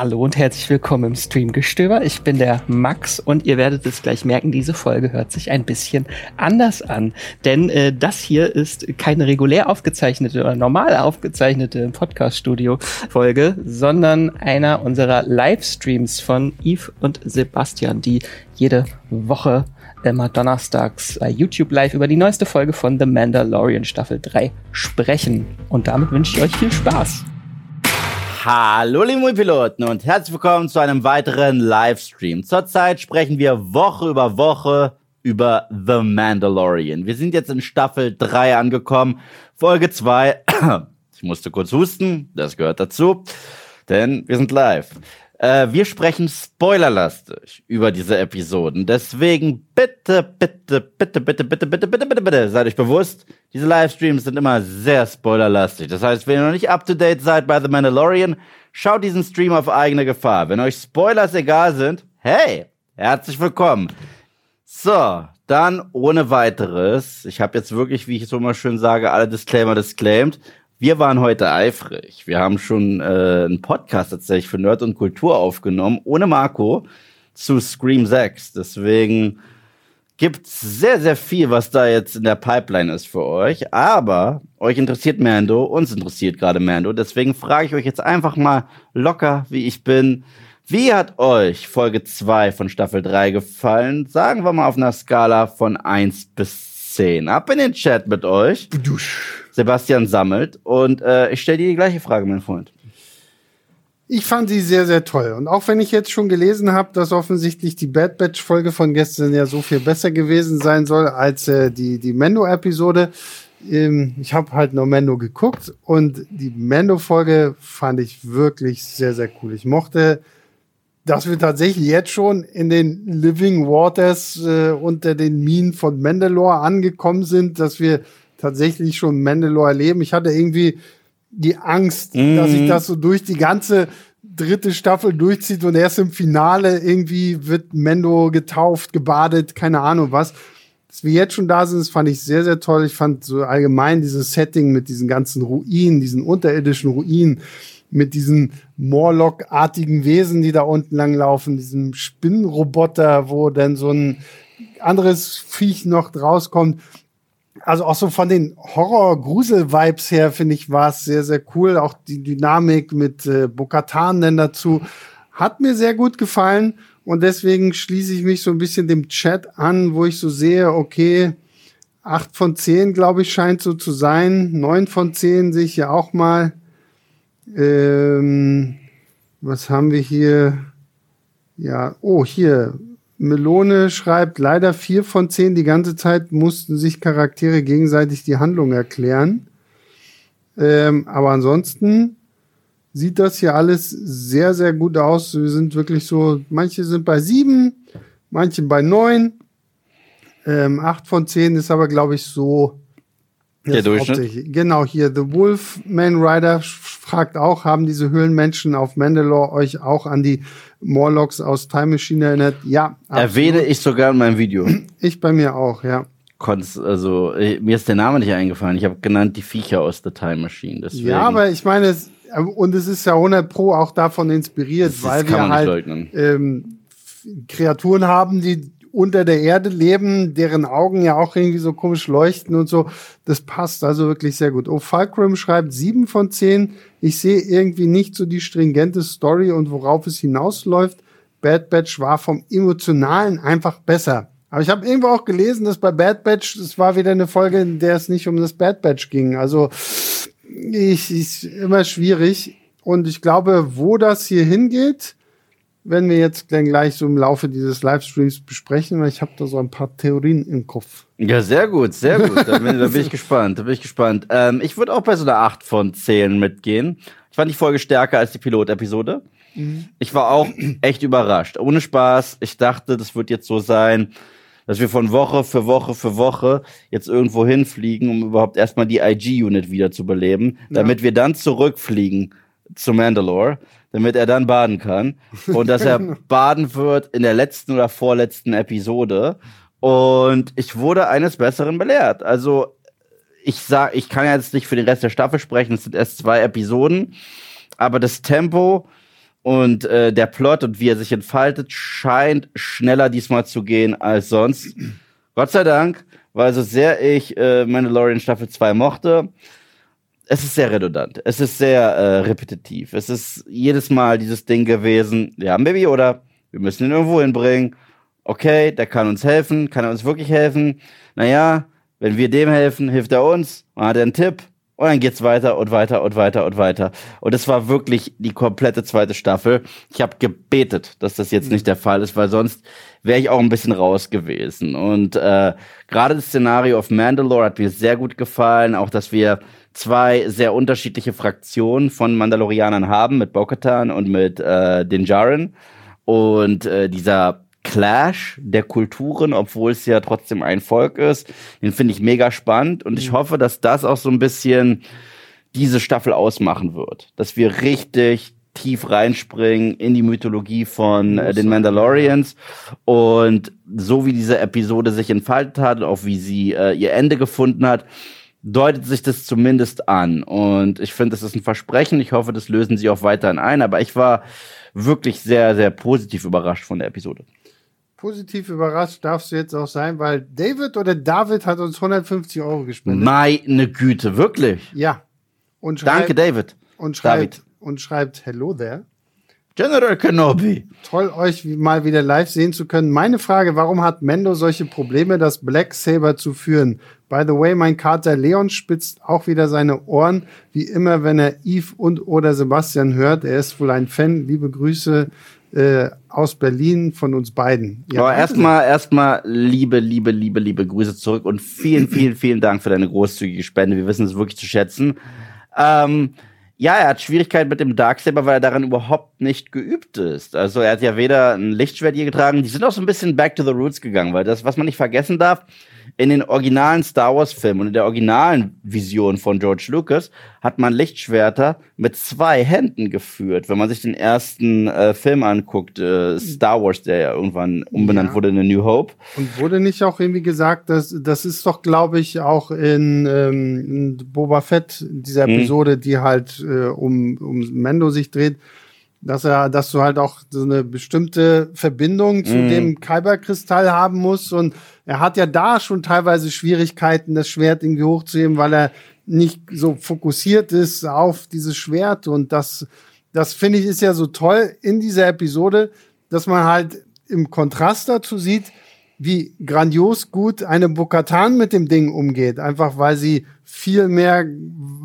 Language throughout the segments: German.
Hallo und herzlich willkommen im Streamgestöber. Ich bin der Max und ihr werdet es gleich merken, diese Folge hört sich ein bisschen anders an. Denn äh, das hier ist keine regulär aufgezeichnete oder normal aufgezeichnete Podcast-Studio-Folge, sondern einer unserer Livestreams von Yves und Sebastian, die jede Woche immer donnerstags bei YouTube live über die neueste Folge von The Mandalorian Staffel 3 sprechen. Und damit wünsche ich euch viel Spaß. Hallo liebe Piloten und herzlich willkommen zu einem weiteren Livestream. Zurzeit sprechen wir Woche über Woche über The Mandalorian. Wir sind jetzt in Staffel 3 angekommen, Folge 2. Ich musste kurz husten, das gehört dazu, denn wir sind live. Äh, wir sprechen spoilerlastig über diese Episoden. Deswegen bitte, bitte, bitte, bitte, bitte, bitte, bitte, bitte, bitte, seid euch bewusst, diese Livestreams sind immer sehr spoilerlastig. Das heißt, wenn ihr noch nicht up to date seid bei The Mandalorian, schaut diesen Stream auf eigene Gefahr. Wenn euch Spoilers egal sind, hey, herzlich willkommen. So, dann ohne weiteres. Ich habe jetzt wirklich, wie ich so immer schön sage, alle Disclaimer disclaimed. Wir waren heute eifrig. Wir haben schon äh, einen Podcast tatsächlich für Nerd und Kultur aufgenommen, ohne Marco, zu Scream 6. Deswegen gibt's sehr, sehr viel, was da jetzt in der Pipeline ist für euch. Aber euch interessiert Mando, uns interessiert gerade Mando. Deswegen frage ich euch jetzt einfach mal locker, wie ich bin. Wie hat euch Folge 2 von Staffel 3 gefallen? Sagen wir mal auf einer Skala von 1 bis 10. Ab in den Chat mit euch. Sebastian sammelt. Und äh, ich stelle dir die gleiche Frage, mein Freund. Ich fand sie sehr, sehr toll. Und auch wenn ich jetzt schon gelesen habe, dass offensichtlich die Bad Batch-Folge von gestern ja so viel besser gewesen sein soll als äh, die, die Mendo-Episode, ähm, ich habe halt nur Mendo geguckt und die Mendo-Folge fand ich wirklich sehr, sehr cool. Ich mochte, dass wir tatsächlich jetzt schon in den Living Waters äh, unter den Minen von Mandalore angekommen sind, dass wir tatsächlich schon Mandalore erleben. Ich hatte irgendwie die Angst, mm. dass sich das so durch die ganze dritte Staffel durchzieht und erst im Finale irgendwie wird Mendo getauft, gebadet, keine Ahnung was. Dass wir jetzt schon da sind, das fand ich sehr, sehr toll. Ich fand so allgemein dieses Setting mit diesen ganzen Ruinen, diesen unterirdischen Ruinen, mit diesen Morlock-artigen Wesen, die da unten langlaufen, diesem Spinnenroboter, wo dann so ein anderes Viech noch rauskommt also auch so von den Horror-Grusel-Vibes her, finde ich, war es sehr, sehr cool. Auch die Dynamik mit äh, Bokatan dann dazu hat mir sehr gut gefallen. Und deswegen schließe ich mich so ein bisschen dem Chat an, wo ich so sehe, okay, acht von zehn, glaube ich, scheint so zu sein. Neun von zehn sehe ich ja auch mal. Ähm, was haben wir hier? Ja, oh, hier, Melone schreibt, leider vier von zehn die ganze Zeit mussten sich Charaktere gegenseitig die Handlung erklären. Ähm, aber ansonsten sieht das hier alles sehr, sehr gut aus. Wir sind wirklich so, manche sind bei sieben, manche bei neun. Ähm, acht von zehn ist aber, glaube ich, so. Der Durchschnitt. Genau, hier The Wolf Man Rider fragt auch, haben diese Höhlenmenschen auf Mandalore euch auch an die Morlocks aus Time Machine erinnert. Ja. Absolut. Erwähne ich sogar in meinem Video. Ich bei mir auch, ja. Konntest, also, mir ist der Name nicht eingefallen. Ich habe genannt die Viecher aus der Time Machine. Deswegen. Ja, aber ich meine, es, und es ist ja 100 Pro auch davon inspiriert, das weil wir halt ähm, Kreaturen haben, die unter der Erde leben, deren Augen ja auch irgendwie so komisch leuchten und so. Das passt also wirklich sehr gut. Oh, Fulcrum schreibt sieben von zehn. Ich sehe irgendwie nicht so die stringente Story und worauf es hinausläuft. Bad Batch war vom Emotionalen einfach besser. Aber ich habe irgendwo auch gelesen, dass bei Bad Batch, es war wieder eine Folge, in der es nicht um das Bad Batch ging. Also ich, ist immer schwierig. Und ich glaube, wo das hier hingeht, werden wir jetzt dann gleich so im Laufe dieses Livestreams besprechen, weil ich habe da so ein paar Theorien im Kopf. Ja, sehr gut, sehr gut. Da bin, da bin ich gespannt. Da bin ich gespannt. Ähm, ich würde auch bei so einer 8 von 10 mitgehen. Ich fand die Folge stärker als die Pilotepisode. Mhm. Ich war auch echt überrascht. Ohne Spaß. Ich dachte, das wird jetzt so sein, dass wir von Woche für Woche für Woche jetzt irgendwo hinfliegen, um überhaupt erstmal die IG-Unit wieder zu beleben, ja. damit wir dann zurückfliegen zu Mandalore damit er dann baden kann. Und dass er baden wird in der letzten oder vorletzten Episode. Und ich wurde eines Besseren belehrt. Also, ich sag, ich kann jetzt nicht für den Rest der Staffel sprechen, es sind erst zwei Episoden, aber das Tempo Und äh, der Plot und wie er sich entfaltet, scheint schneller diesmal zu gehen als sonst. Gott sei Dank, weil so sehr ich äh, Mandalorian Staffel 2 mochte, es ist sehr redundant. Es ist sehr äh, repetitiv. Es ist jedes Mal dieses Ding gewesen, wir haben Baby oder wir müssen ihn irgendwo hinbringen. Okay, der kann uns helfen. Kann er uns wirklich helfen? Naja, wenn wir dem helfen, hilft er uns. Und hat er einen Tipp. Und dann geht's weiter und weiter und weiter und weiter. Und es war wirklich die komplette zweite Staffel. Ich habe gebetet, dass das jetzt nicht der Fall ist, weil sonst wäre ich auch ein bisschen raus gewesen. Und äh, gerade das Szenario auf Mandalore hat mir sehr gut gefallen. Auch, dass wir zwei sehr unterschiedliche Fraktionen von Mandalorianern haben, mit Bo-Katan und mit äh, den Jaren. Und äh, dieser Clash der Kulturen, obwohl es ja trotzdem ein Volk ist, den finde ich mega spannend. Und ich mhm. hoffe, dass das auch so ein bisschen diese Staffel ausmachen wird. Dass wir richtig tief reinspringen in die Mythologie von äh, den Mandalorians und so wie diese Episode sich entfaltet hat, auch wie sie äh, ihr Ende gefunden hat, deutet sich das zumindest an. Und ich finde, das ist ein Versprechen. Ich hoffe, das lösen sie auch weiterhin ein. Aber ich war wirklich sehr, sehr positiv überrascht von der Episode. Positiv überrascht darfst du jetzt auch sein, weil David oder David hat uns 150 Euro gespendet. Meine Güte, wirklich? Ja. Und schreibt, Danke, David. Und schreibt, David. und schreibt Hello there. General Kenobi. Toll, euch mal wieder live sehen zu können. Meine Frage, warum hat Mendo solche Probleme, das Black Saber zu führen? By the way, mein Kater Leon spitzt auch wieder seine Ohren, wie immer, wenn er Yves und oder Sebastian hört. Er ist wohl ein Fan. Liebe Grüße äh, aus Berlin von uns beiden. Ja, Aber erstmal, erstmal liebe, liebe, liebe, liebe Grüße zurück und vielen, vielen, vielen Dank für deine großzügige Spende. Wir wissen es wirklich zu schätzen. Ähm, ja, er hat Schwierigkeiten mit dem Darksaber, weil er daran überhaupt nicht geübt ist. Also er hat ja weder ein Lichtschwert hier getragen, die sind auch so ein bisschen back to the roots gegangen, weil das, was man nicht vergessen darf, in den originalen Star Wars Filmen und in der originalen Vision von George Lucas hat man Lichtschwerter mit zwei Händen geführt. Wenn man sich den ersten äh, Film anguckt, äh, Star Wars, der ja irgendwann umbenannt ja. wurde in A New Hope. Und wurde nicht auch irgendwie gesagt, dass das ist doch, glaube ich, auch in, ähm, in Boba Fett, dieser hm. Episode, hm. die halt äh, um, um Mendo sich dreht, dass er, dass du halt auch so eine bestimmte Verbindung zu mm. dem Kyberkristall haben musst. Und er hat ja da schon teilweise Schwierigkeiten, das Schwert irgendwie hochzuheben, weil er nicht so fokussiert ist auf dieses Schwert. Und das, das finde ich ist ja so toll in dieser Episode, dass man halt im Kontrast dazu sieht, wie grandios gut eine Bokatan mit dem Ding umgeht. Einfach weil sie viel mehr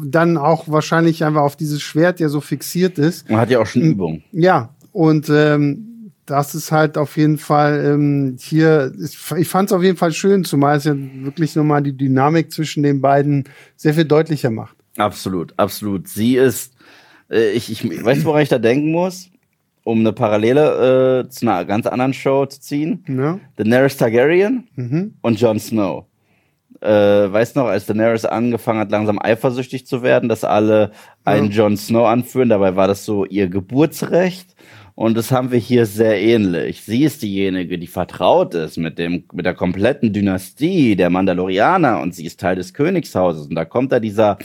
dann auch wahrscheinlich einfach auf dieses Schwert ja so fixiert ist. Man hat ja auch schon Übung. Ja, und ähm, das ist halt auf jeden Fall ähm, hier, ich fand es auf jeden Fall schön, zumal es ja wirklich nochmal die Dynamik zwischen den beiden sehr viel deutlicher macht. Absolut, absolut. Sie ist, äh, ich, ich weiß, woran ich da denken muss, um eine Parallele äh, zu einer ganz anderen Show zu ziehen. Ja. Daenerys Targaryen mhm. und Jon Snow äh, weißt noch, als Daenerys angefangen hat, langsam eifersüchtig zu werden, dass alle einen ja. Jon Snow anführen, dabei war das so ihr Geburtsrecht. Und das haben wir hier sehr ähnlich. Sie ist diejenige, die vertraut ist mit dem, mit der kompletten Dynastie der Mandalorianer und sie ist Teil des Königshauses. Und da kommt da dieser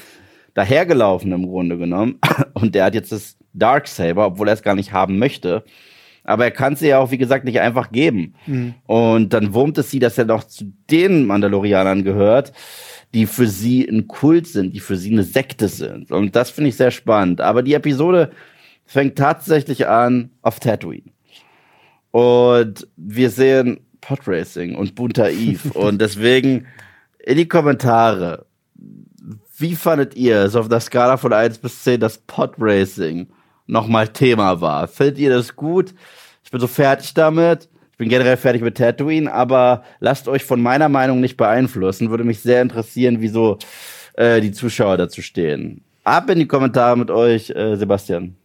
dahergelaufen im Grunde genommen und der hat jetzt das Darksaber, obwohl er es gar nicht haben möchte. Aber er kann sie ja auch, wie gesagt, nicht einfach geben. Mhm. Und dann wurmt es sie, dass er noch zu den Mandalorianern gehört, die für sie ein Kult sind, die für sie eine Sekte sind. Und das finde ich sehr spannend. Aber die Episode fängt tatsächlich an auf Tatooine. Und wir sehen Podracing und bunter Eve. und deswegen in die Kommentare. Wie fandet ihr es auf der Skala von 1 bis 10, dass Podracing nochmal Thema war. Findet ihr das gut? Ich bin so fertig damit. Ich bin generell fertig mit Tatooine, aber lasst euch von meiner Meinung nicht beeinflussen. Würde mich sehr interessieren, wieso äh, die Zuschauer dazu stehen. Ab in die Kommentare mit euch, äh, Sebastian.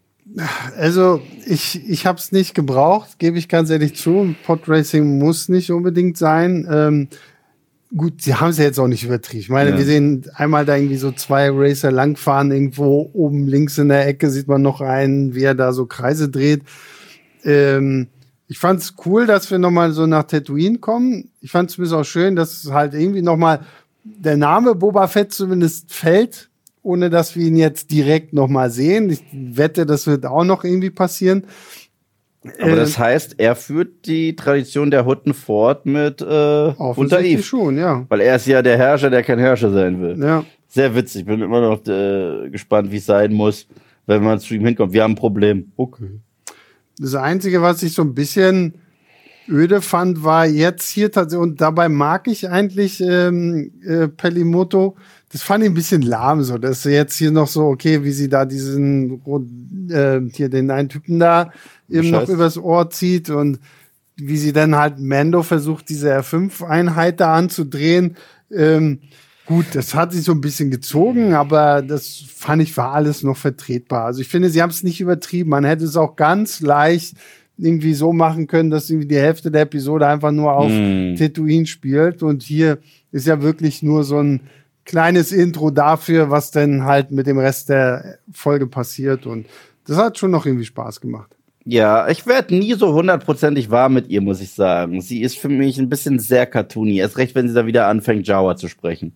Also ich, ich habe es nicht gebraucht, gebe ich ganz ehrlich zu. Podracing muss nicht unbedingt sein. Ähm, gut, sie haben es ja jetzt auch nicht übertrieben. Ich meine, ja. wir sehen einmal da irgendwie so zwei Racer langfahren, irgendwo oben links in der Ecke sieht man noch einen, wie er da so Kreise dreht. Ähm, ich fand es cool, dass wir nochmal so nach Tatooine kommen. Ich fand es auch schön, dass halt irgendwie nochmal der Name Boba Fett zumindest fällt ohne dass wir ihn jetzt direkt nochmal sehen. Ich wette, das wird auch noch irgendwie passieren. Aber äh, das heißt, er führt die Tradition der Hutten fort mit äh, unter Eve. schon, ja. Weil er ist ja der Herrscher, der kein Herrscher sein will. Ja. Sehr witzig. Bin immer noch äh, gespannt, wie es sein muss, wenn man zu ihm hinkommt. Wir haben ein Problem. Okay. Das Einzige, was ich so ein bisschen öde fand, war jetzt hier tatsächlich, und dabei mag ich eigentlich ähm, äh, Pelimoto, das fand ich ein bisschen lahm, so, dass jetzt hier noch so, okay, wie sie da diesen, äh, hier den einen Typen da eben Scheiß. noch übers Ohr zieht und wie sie dann halt Mando versucht, diese R5-Einheit da anzudrehen. Ähm, gut, das hat sich so ein bisschen gezogen, aber das fand ich war alles noch vertretbar. Also ich finde, sie haben es nicht übertrieben. Man hätte es auch ganz leicht irgendwie so machen können, dass irgendwie die Hälfte der Episode einfach nur auf mm. Tatooine spielt. Und hier ist ja wirklich nur so ein kleines Intro dafür, was denn halt mit dem Rest der Folge passiert. Und das hat schon noch irgendwie Spaß gemacht. Ja, ich werde nie so hundertprozentig warm mit ihr, muss ich sagen. Sie ist für mich ein bisschen sehr cartoony. Erst recht, wenn sie da wieder anfängt, Jawa zu sprechen.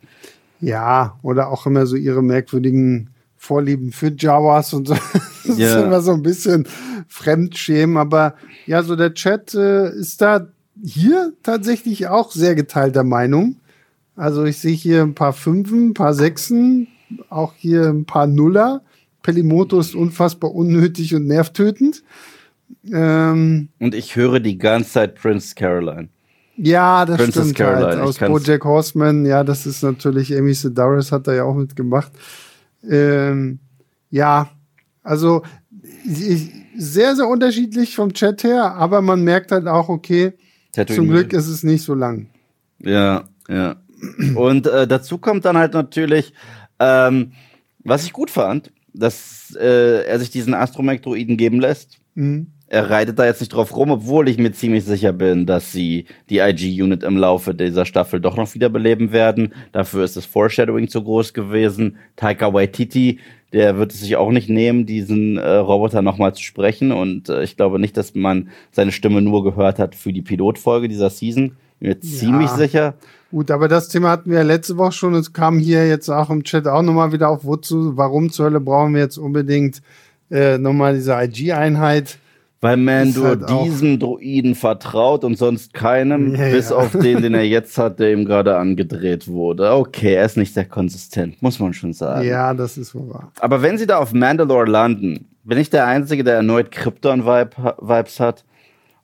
Ja, oder auch immer so ihre merkwürdigen Vorlieben für Jawas und so. Das yeah. ist immer so ein bisschen Fremdschämen. Aber ja, so der Chat äh, ist da hier tatsächlich auch sehr geteilter Meinung. Also ich sehe hier ein paar Fünfen, ein paar Sechsen, auch hier ein paar Nuller. Pelimoto ist unfassbar unnötig und nervtötend. Ähm, und ich höre die ganze Zeit Prince Caroline. Ja, das Princess stimmt Caroline. halt. Aus Bojack Horseman, ja, das ist natürlich, Amy Sedaris hat da ja auch mitgemacht. Ähm, ja, also ich, sehr, sehr unterschiedlich vom Chat her, aber man merkt halt auch, okay, Tattooing zum Glück ist es nicht so lang. Ja, ja. Und äh, dazu kommt dann halt natürlich, ähm, was ich gut fand, dass äh, er sich diesen Astromech-Droiden geben lässt. Mhm. Er reitet da jetzt nicht drauf rum, obwohl ich mir ziemlich sicher bin, dass sie die IG-Unit im Laufe dieser Staffel doch noch wiederbeleben werden. Dafür ist das Foreshadowing zu groß gewesen. Taika Waititi, der wird es sich auch nicht nehmen, diesen äh, Roboter nochmal zu sprechen. Und äh, ich glaube nicht, dass man seine Stimme nur gehört hat für die Pilotfolge dieser Season. Bin mir ja. ziemlich sicher. Gut, aber das Thema hatten wir ja letzte Woche schon. Es kam hier jetzt auch im Chat auch nochmal wieder auf, wozu, warum zur Hölle brauchen wir jetzt unbedingt äh, nochmal diese IG-Einheit? Weil Mando halt diesem Droiden vertraut und sonst keinem, ja, bis ja. auf den, den er jetzt hat, der ihm gerade angedreht wurde. Okay, er ist nicht sehr konsistent, muss man schon sagen. Ja, das ist wohl wahr. Aber wenn sie da auf Mandalore landen, bin ich der Einzige, der erneut Krypton-Vibes hat?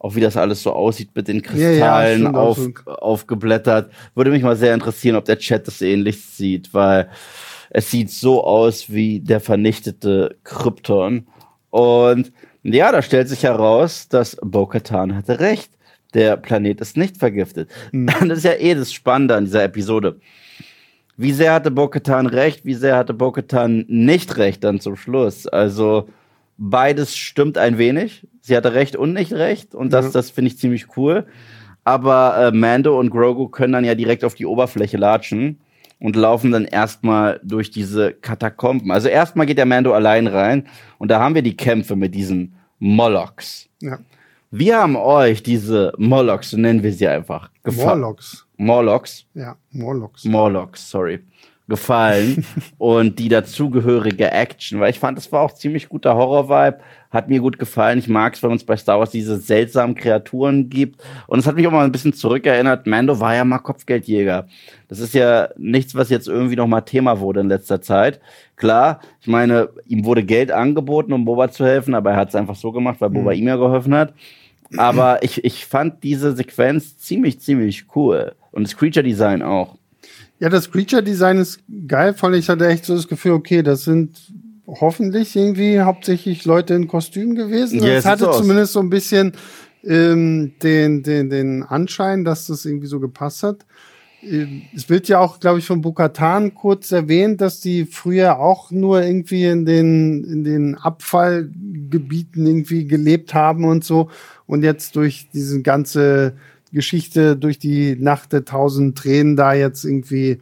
auch wie das alles so aussieht mit den Kristallen ja, ja, auf, aufgeblättert. Würde mich mal sehr interessieren, ob der Chat das ähnlich sieht, weil es sieht so aus wie der vernichtete Krypton. Und ja, da stellt sich heraus, dass Bo-Katan hatte recht. Der Planet ist nicht vergiftet. Mhm. Das ist ja eh das Spannende an dieser Episode. Wie sehr hatte Bo-Katan recht, wie sehr hatte Bo-Katan nicht recht dann zum Schluss? Also, beides stimmt ein wenig. Sie hatte recht und nicht recht. Und das, ja. das finde ich ziemlich cool. Aber äh, Mando und Grogu können dann ja direkt auf die Oberfläche latschen und laufen dann erstmal durch diese Katakomben. Also erstmal geht der Mando allein rein und da haben wir die Kämpfe mit diesen Molochs. Ja. Wir haben euch diese Molochs, so nennen wir sie einfach. Morlocks. Morlocks. Ja, Morlocks. Morlocks, sorry gefallen und die dazugehörige Action, weil ich fand, das war auch ziemlich guter Horror-Vibe, hat mir gut gefallen. Ich mag es, wenn uns bei Star Wars diese seltsamen Kreaturen gibt und es hat mich auch mal ein bisschen zurückerinnert, Mando war ja mal Kopfgeldjäger. Das ist ja nichts, was jetzt irgendwie noch mal Thema wurde in letzter Zeit. Klar, ich meine, ihm wurde Geld angeboten, um Boba zu helfen, aber er hat es einfach so gemacht, weil Boba mhm. ihm ja geholfen hat. Aber ich, ich fand diese Sequenz ziemlich, ziemlich cool. Und das Creature-Design auch. Ja, das Creature-Design ist geil, vor allem ich hatte echt so das Gefühl, okay, das sind hoffentlich irgendwie hauptsächlich Leute in Kostüm gewesen. Ja, es hatte zumindest so ein bisschen ähm, den, den, den Anschein, dass das irgendwie so gepasst hat. Ähm, es wird ja auch, glaube ich, von Bukatan kurz erwähnt, dass die früher auch nur irgendwie in den, in den Abfallgebieten irgendwie gelebt haben und so. Und jetzt durch diese ganze Geschichte durch die Nacht der tausend Tränen da jetzt irgendwie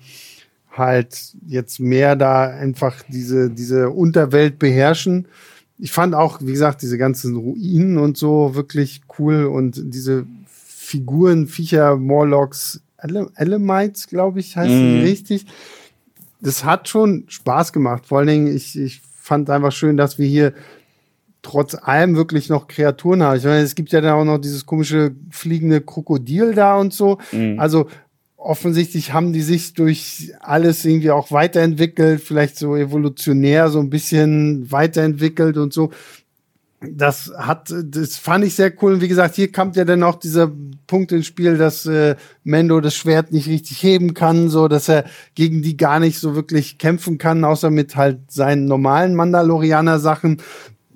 halt jetzt mehr da einfach diese, diese Unterwelt beherrschen. Ich fand auch, wie gesagt, diese ganzen Ruinen und so wirklich cool und diese Figuren, Viecher, Morlocks, Elemites, glaube ich, heißen mm. die richtig. das hat schon Spaß gemacht. Vor allen Dingen, ich, ich fand einfach schön, dass wir hier trotz allem wirklich noch Kreaturen haben. Ich meine, es gibt ja dann auch noch dieses komische fliegende Krokodil da und so. Mhm. Also offensichtlich haben die sich durch alles irgendwie auch weiterentwickelt, vielleicht so evolutionär so ein bisschen weiterentwickelt und so. Das hat, das fand ich sehr cool. Und wie gesagt, hier kommt ja dann auch dieser Punkt ins Spiel, dass äh, Mendo das Schwert nicht richtig heben kann, so dass er gegen die gar nicht so wirklich kämpfen kann, außer mit halt seinen normalen Mandalorianer-Sachen.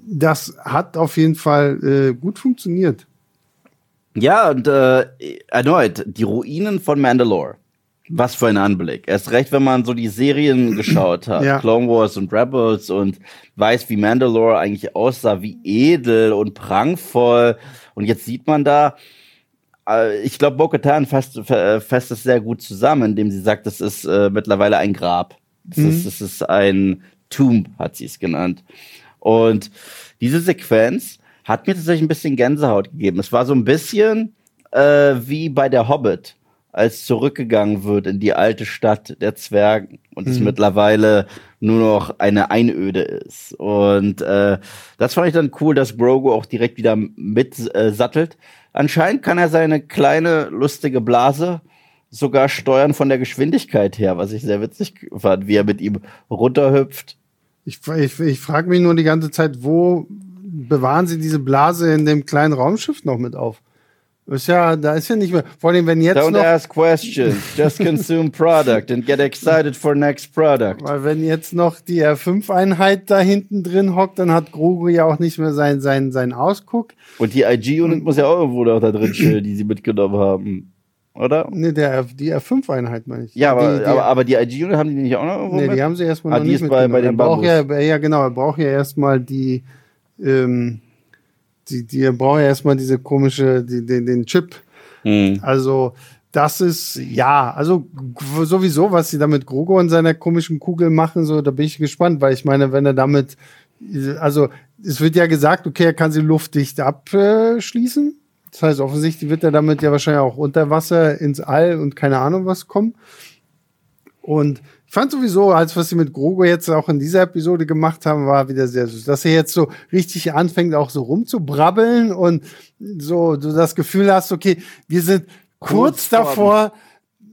Das hat auf jeden Fall äh, gut funktioniert. Ja, und äh, erneut, die Ruinen von Mandalore. Was für ein Anblick. Erst recht, wenn man so die Serien geschaut hat, ja. Clone Wars und Rebels und weiß, wie Mandalore eigentlich aussah, wie edel und prangvoll. Und jetzt sieht man da, äh, ich glaube, Bo-Katan fasst, fasst es sehr gut zusammen, indem sie sagt, das ist äh, mittlerweile ein Grab. Das, mhm. ist, das ist ein Tomb, hat sie es genannt. Und diese Sequenz hat mir tatsächlich ein bisschen Gänsehaut gegeben. Es war so ein bisschen äh, wie bei der Hobbit, als zurückgegangen wird in die alte Stadt der Zwergen und mhm. es mittlerweile nur noch eine Einöde ist. Und äh, das fand ich dann cool, dass Grogu auch direkt wieder mit äh, sattelt. Anscheinend kann er seine kleine lustige Blase sogar steuern von der Geschwindigkeit her, was ich sehr witzig fand, wie er mit ihm runterhüpft. Ich, ich, ich frage mich nur die ganze Zeit, wo bewahren sie diese Blase in dem kleinen Raumschiff noch mit auf. Ist ja, da ist ja nicht mehr. Vor allem, wenn jetzt Don't noch. ask questions, just consume product and get excited for next product. Weil wenn jetzt noch die R5-Einheit da hinten drin hockt, dann hat Grogu ja auch nicht mehr seinen sein, sein Ausguck. Und die IG-Unit muss ja auch irgendwo noch da drin chillen, die sie mitgenommen haben. Oder? Nee, der, die R5-Einheit meine ich. Ja, aber die, die, aber, aber die IG-Unit haben die nicht auch noch irgendwo Nee, mit? die haben sie erstmal ah, noch die nicht ist bei, bei den Babus. Ja, ja, genau, er braucht ja erstmal die ähm, die, die brauchen ja erstmal diese komische, die, den, den Chip. Mhm. Also, das ist, ja, also sowieso, was sie da mit Grogo und seiner komischen Kugel machen, so, da bin ich gespannt, weil ich meine, wenn er damit, also, es wird ja gesagt, okay, er kann sie luftdicht abschließen. Das heißt, offensichtlich wird er damit ja wahrscheinlich auch unter Wasser ins All und keine Ahnung was kommen. Und ich fand sowieso, als was sie mit Grogo jetzt auch in dieser Episode gemacht haben, war wieder sehr süß. Dass er jetzt so richtig anfängt, auch so rumzubrabbeln und so du das Gefühl hast, okay, wir sind kurz, kurz davor,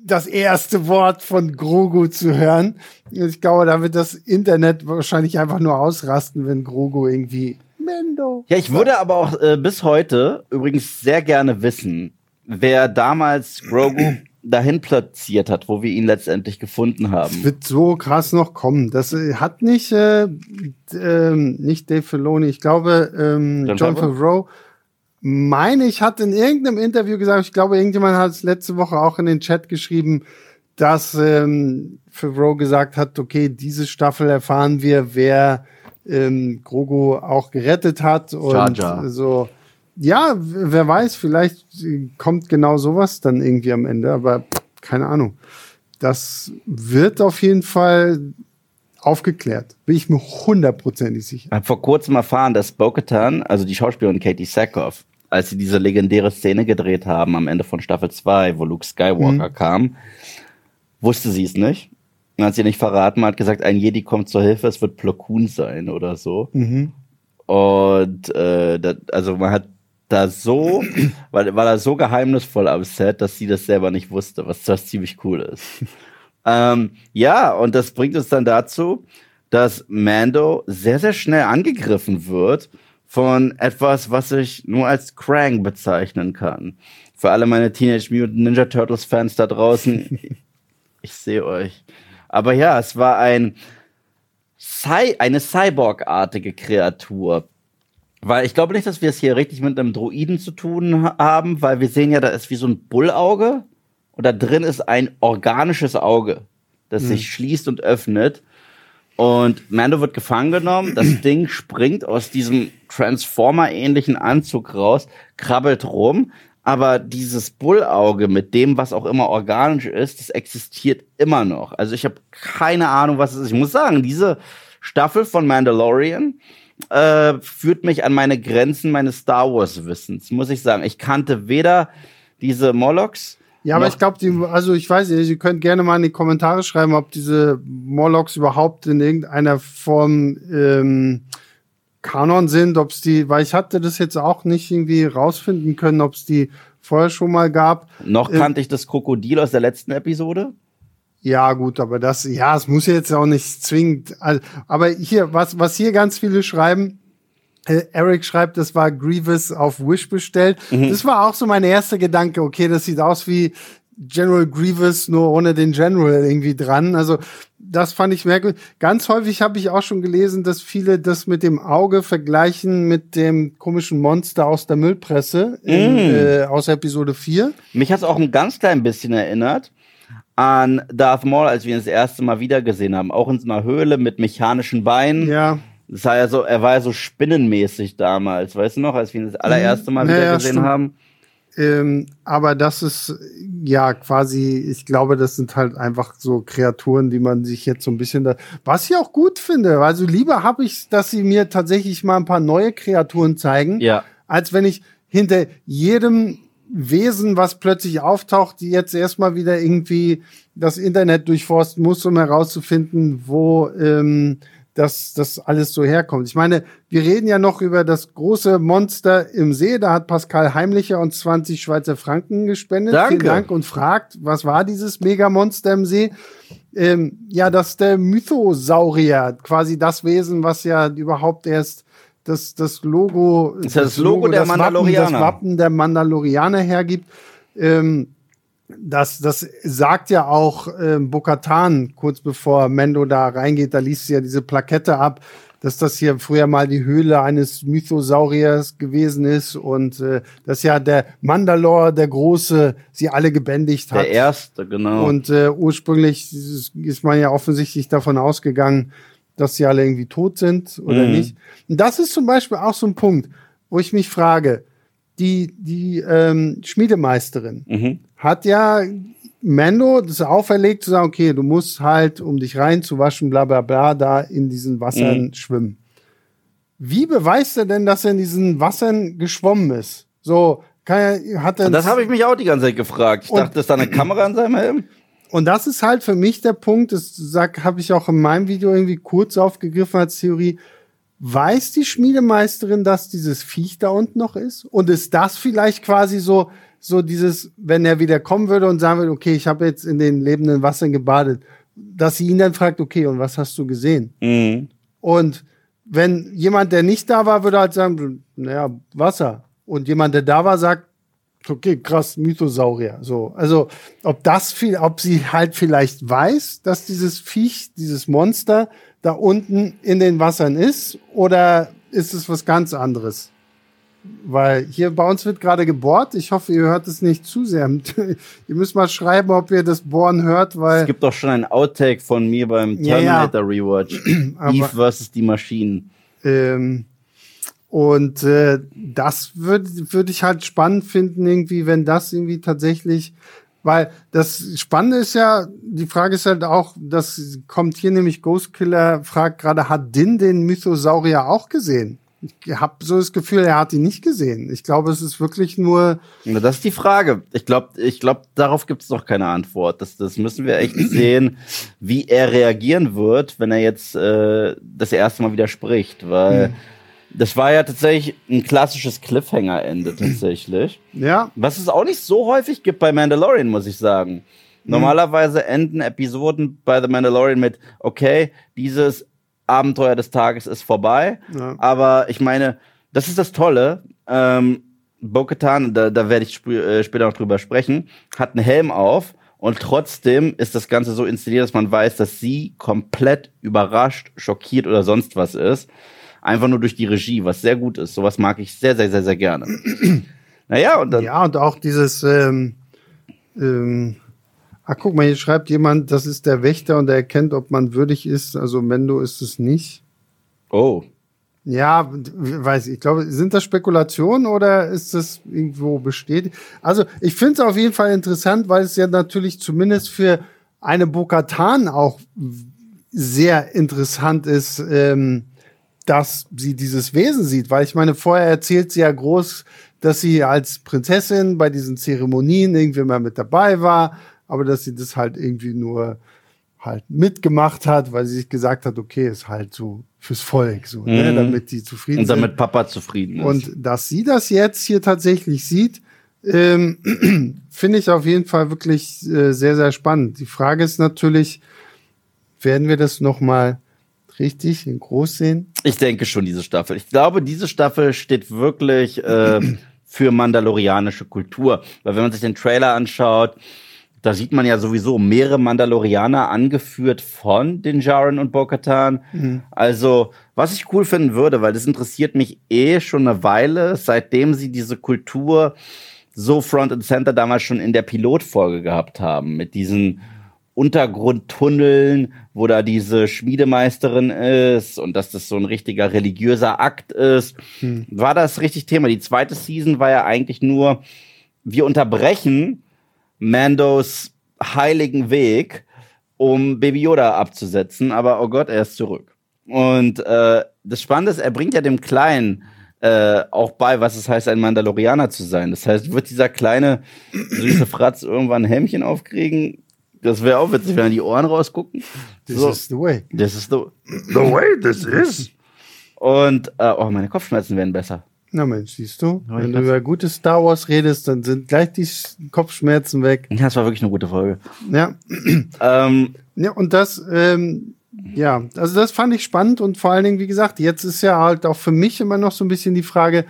das erste Wort von Grogu zu hören. Ich glaube, da wird das Internet wahrscheinlich einfach nur ausrasten, wenn Grogu irgendwie Mendo. Ja, ich würde aber auch äh, bis heute übrigens sehr gerne wissen, wer damals Grogu dahin platziert hat, wo wir ihn letztendlich gefunden haben. Das wird so krass noch kommen. Das äh, hat nicht, äh, äh, nicht Dave Filoni, ich glaube, ähm, John, John Favreau, meine ich, hat in irgendeinem Interview gesagt, ich glaube, irgendjemand hat es letzte Woche auch in den Chat geschrieben, dass ähm, Favreau gesagt hat, okay, diese Staffel erfahren wir, wer ähm, Grogu auch gerettet hat und Jar Jar. so ja, wer weiß, vielleicht kommt genau sowas dann irgendwie am Ende, aber keine Ahnung. Das wird auf jeden Fall aufgeklärt. Bin ich mir hundertprozentig sicher. Ich habe vor kurzem erfahren, dass Bo-Katan, also die Schauspielerin Katie Sackhoff, als sie diese legendäre Szene gedreht haben am Ende von Staffel 2, wo Luke Skywalker mhm. kam, wusste sie es nicht. Und hat sie nicht verraten, hat gesagt, ein Jedi kommt zur Hilfe, es wird Plo Koon sein oder so. Mhm. Und äh, das, also man hat da so, weil, war er so geheimnisvoll am Set, dass sie das selber nicht wusste, was das ziemlich cool ist. ähm, ja, und das bringt uns dann dazu, dass Mando sehr, sehr schnell angegriffen wird von etwas, was ich nur als Krang bezeichnen kann. Für alle meine Teenage Mutant Ninja Turtles Fans da draußen, ich sehe euch. Aber ja, es war ein Cy eine Cyborg-artige Kreatur, weil ich glaube nicht, dass wir es hier richtig mit einem Droiden zu tun haben, weil wir sehen ja, da ist wie so ein Bullauge und da drin ist ein organisches Auge, das mhm. sich schließt und öffnet. Und Mando wird gefangen genommen, das Ding springt aus diesem Transformer-ähnlichen Anzug raus, krabbelt rum, aber dieses Bullauge mit dem, was auch immer organisch ist, das existiert immer noch. Also ich habe keine Ahnung, was es ist. Ich muss sagen, diese Staffel von Mandalorian, äh, führt mich an meine Grenzen meines Star Wars Wissens, muss ich sagen. Ich kannte weder diese Molochs Ja, aber ich glaube, die, also ich weiß nicht, ihr könnt gerne mal in die Kommentare schreiben, ob diese Morlocks überhaupt in irgendeiner Form ähm, Kanon sind, ob es die, weil ich hatte das jetzt auch nicht irgendwie rausfinden können, ob es die vorher schon mal gab. Noch Ähm, kannte ich das Krokodil aus der letzten Episode. Ja, gut, aber das, ja, es muss jetzt auch nicht zwingend. Also, aber hier, was, was hier ganz viele schreiben, äh, Eric schreibt, das war Grievous auf Wish bestellt. Das war auch so mein erster Gedanke. Okay, das sieht aus wie General Grievous, nur ohne den General irgendwie dran. Also das fand ich merkwürdig. Ganz häufig habe ich auch schon gelesen, dass viele das mit dem Auge vergleichen mit dem komischen Monster aus der Müllpresse in, äh, aus Episode 4. Mich hat es auch ein ganz klein bisschen erinnert an Darth Maul, als wir ihn das erste Mal wiedergesehen haben. Auch in so einer Höhle mit mechanischen Beinen. Ja, Das war ja so, er war ja so spinnenmäßig damals, weißt du noch, als wir ihn das allererste Mal Mhm. Ja, wieder ja, gesehen stimmt. haben. Ähm, aber das ist ja quasi, ich glaube, das sind halt einfach so Kreaturen, die man sich jetzt so ein bisschen da, was ich auch gut finde. Also lieber habe ich, dass sie mir tatsächlich mal ein paar neue Kreaturen zeigen, Ja. als wenn ich hinter jedem Wesen, was plötzlich auftaucht, die jetzt erstmal wieder irgendwie das Internet durchforsten muss, um herauszufinden, wo ähm, das, das alles so herkommt. Ich meine, wir reden ja noch über das große Monster im See. Da hat Pascal Heimlicher uns 20 Schweizer Franken gespendet. Danke. Vielen Dank und fragt, was war dieses Megamonster im See? Ähm, ja, das ist der Mythosaurier, quasi das Wesen, was ja überhaupt erst das, das Logo, ist ja das Logo der das Wappen, Mandalorianer. das Wappen der Mandalorianer hergibt. Ähm, das, das sagt ja auch ähm, Bokatan kurz bevor Mendo da reingeht, da liest sie ja diese Plakette ab, dass das hier früher mal die Höhle eines Mythosauriers gewesen ist und äh, dass ja der Mandalore, der Große, sie alle gebändigt hat. Der erste, genau. Und äh, ursprünglich ist ist man ja offensichtlich davon ausgegangen, dass sie alle irgendwie tot sind oder Mhm. nicht. Und das ist zum Beispiel auch so ein Punkt, wo ich mich frage, die, die ähm, Schmiedemeisterin mhm. hat ja Mando das auferlegt zu sagen, okay, du musst halt, um dich reinzuwaschen, bla bla bla, da in diesen Wassern schwimmen. Wie beweist er denn, dass er in diesen Wassern geschwommen ist? So, kann er, hat er das habe ich mich auch die ganze Zeit gefragt. Ich dachte, ist da eine Kamera an seinem Helm? Und das ist halt für mich der Punkt, das habe ich auch in meinem Video irgendwie kurz aufgegriffen als Theorie. Weiß die Schmiedemeisterin, dass dieses Viech da unten noch ist? Und ist das vielleicht quasi so, so dieses, wenn er wieder kommen würde und sagen würde, okay, ich habe jetzt in den lebenden Wassern gebadet, dass sie ihn dann fragt, okay, und was hast du gesehen? Mhm. Und wenn jemand, der nicht da war, würde halt sagen, naja, Wasser. Und jemand, der da war, sagt, okay, krass, Mythosaurier. So, also ob das viel, ob sie halt vielleicht weiß, dass dieses Viech, dieses Monster da unten in den Wassern ist, oder ist es was ganz anderes? Weil hier bei uns wird gerade gebohrt. Ich hoffe, ihr hört es nicht zu sehr. ihr müsst mal schreiben, ob ihr das Bohren hört, weil Es gibt doch schon ein Outtake von mir beim Ja, ja. Terminator Rewatch. Eve versus die Maschinen. Ähm, und äh, das würde würd ich halt spannend finden, irgendwie, wenn das irgendwie tatsächlich, weil das Spannende ist ja, die Frage ist halt auch, das kommt hier nämlich Ghostkiller, fragt gerade, hat Din den Mythosaurier auch gesehen? Ich habe so das Gefühl, er hat ihn nicht gesehen. Ich glaube, es ist wirklich nur, Na, Das ist die Frage. Ich glaube, ich glaub, darauf gibt es noch keine Antwort. Das, das müssen wir echt sehen, wie er reagieren wird, wenn er jetzt äh, das erste Mal wieder spricht. Weil Hm. Das war ja tatsächlich ein klassisches Cliffhanger-Ende tatsächlich. ja, Was es auch nicht so häufig gibt bei Mandalorian, muss ich sagen. Hm. Normalerweise enden Episoden bei The Mandalorian mit, okay, dieses Abenteuer des Tages ist vorbei. Ja. Aber ich meine, das ist das Tolle. Ähm, Bo-Katan, da, da werde ich sp äh, später noch drüber sprechen, hat einen Helm auf und trotzdem ist das Ganze so inszeniert, dass man weiß, dass sie komplett überrascht, schockiert oder sonst was ist. Einfach nur durch die Regie, was sehr gut ist. Sowas mag ich sehr, sehr, sehr, sehr gerne. naja, und dann ja, und auch dieses, ähm, ähm, ach guck mal, hier schreibt jemand, das ist der Wächter und er erkennt, ob man würdig ist. Also Mendo ist es nicht. Oh. Ja, weiß ich. Ich glaube, sind das Spekulationen oder ist das irgendwo bestätigt? Also, ich finde es auf jeden Fall interessant, weil es ja natürlich zumindest für eine Bokatan auch sehr interessant ist, ähm, dass sie dieses Wesen sieht. Weil ich meine, vorher erzählt sie ja groß, dass sie als Prinzessin bei diesen Zeremonien irgendwie mal mit dabei war, aber dass sie das halt irgendwie nur halt mitgemacht hat, weil sie sich gesagt hat, okay, ist halt so fürs Volk, so, ne, Mhm. damit die zufrieden Und sind. damit Papa zufrieden ist. Und dass sie das jetzt hier tatsächlich sieht, ähm, finde ich auf jeden Fall wirklich äh, sehr, sehr spannend. Die Frage ist natürlich, werden wir das nochmal richtig in groß sehen? Ich denke schon, diese Staffel. Ich glaube, diese Staffel steht wirklich äh, für mandalorianische Kultur. Weil wenn man sich den Trailer anschaut, da sieht man ja sowieso mehrere Mandalorianer angeführt von den Jaren und Bo-Katan. Also, was ich cool finden würde, weil das interessiert mich eh schon eine Weile, seitdem sie diese Kultur so Front and Center damals schon in der Pilotfolge gehabt haben, mit diesen Untergrundtunneln, wo da diese Schmiedemeisterin ist und dass das so ein richtiger religiöser Akt ist, war das richtig Thema. Die zweite Season war ja eigentlich nur, wir unterbrechen Mandos heiligen Weg, um Baby Yoda abzusetzen, aber oh Gott, er ist zurück. Und äh, das Spannende ist, er bringt ja dem Kleinen äh, auch bei, was es heißt, ein Mandalorianer zu sein. Das heißt, wird dieser kleine süße Fratz irgendwann ein Hemmchen aufkriegen? Das wäre auch witzig, wenn die Ohren rausgucken. This So. is the way. Das ist so. The way this is. Und, äh, oh, meine Kopfschmerzen werden besser. Na Mensch, siehst du, wenn du über gutes Star Wars redest, dann sind gleich die Sch- Kopfschmerzen weg. Ja, das war wirklich eine gute Folge. Ja, Ähm, ja und das, ähm, ja, also das fand ich spannend und vor allen Dingen, wie gesagt, jetzt ist ja halt auch für mich immer noch so ein bisschen die Frage,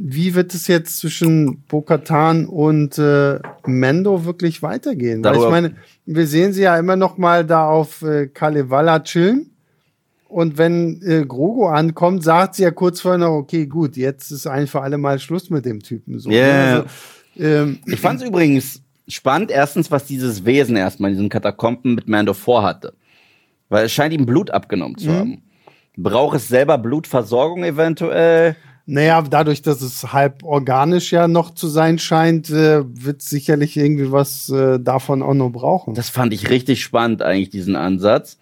wie wird es jetzt zwischen Bo-Katan und äh, Mendo wirklich weitergehen? Weil ich meine, wir sehen sie ja immer noch mal da auf äh, Kalevala chillen. Und wenn äh, Grogu ankommt, sagt sie ja kurz vorher noch, okay, gut, jetzt ist ein für alle Mal Schluss mit dem Typen. So, Ja. ne? also, ähm, Ich fand es übrigens spannend, erstens, was dieses Wesen erstmal in diesen Katakomben mit Mando vorhatte. Weil es scheint ihm Blut abgenommen Mhm. zu haben. Braucht es selber Blutversorgung eventuell? Naja, dadurch, dass es halb organisch ja noch zu sein scheint, äh, wird sicherlich irgendwie was äh, davon auch noch brauchen. Das fand ich richtig spannend, eigentlich, diesen Ansatz.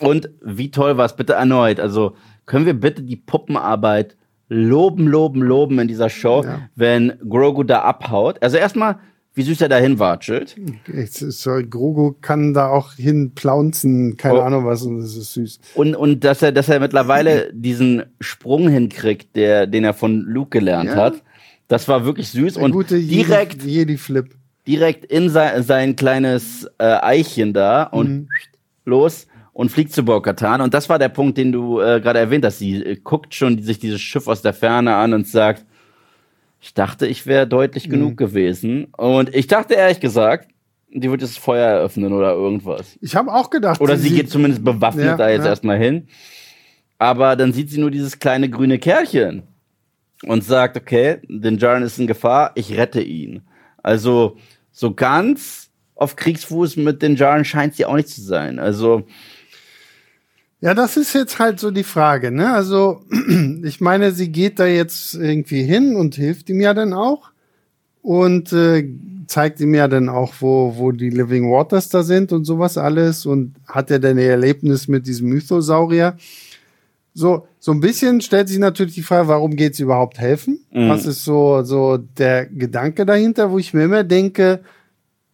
Und wie toll war es bitte erneut? Also, können wir bitte die Puppenarbeit loben, loben, loben in dieser Show, Ja. wenn Grogu da abhaut? Also erstmal, wie süß er dahin watschelt. Es ist so, Grogu kann da auch hinplaunzen, keine Oh. Ahnung was, und das ist süß. Und, und dass er, dass er mittlerweile diesen Sprung hinkriegt, der, den er von Luke gelernt Ja. hat. Das war wirklich süß Der und direkt, Jedi-Flip. direkt in sein, sein kleines äh, Eichchen da und Mhm. los und fliegt zu Bo-Katan. Und das war der Punkt, den du äh, gerade erwähnt hast. Sie äh, guckt schon sich dieses Schiff aus der Ferne an und sagt, ich dachte, ich wäre Mhm. deutlich genug gewesen. Und ich dachte ehrlich gesagt, die wird das Feuer eröffnen oder irgendwas. Ich habe auch gedacht, Oder sie geht zumindest bewaffnet Ja, da jetzt ja. erstmal hin. Aber dann sieht sie nur dieses kleine grüne Kerlchen und sagt, okay, den Jaren ist in Gefahr, ich rette ihn. Also so ganz auf Kriegsfuß mit den Jaren scheint sie auch nicht zu sein. Also Ja, das ist jetzt halt so die Frage, ne? Also, ich meine, sie geht da jetzt irgendwie hin und hilft ihm ja dann auch und äh, zeigt ihm ja dann auch, wo, wo die Living Waters da sind und sowas alles und hat ja dann ihr Erlebnis mit diesem Mythosaurier. So, so ein bisschen stellt sich natürlich die Frage, warum geht sie überhaupt helfen? Mhm. Was ist so, so der Gedanke dahinter, wo ich mir immer denke,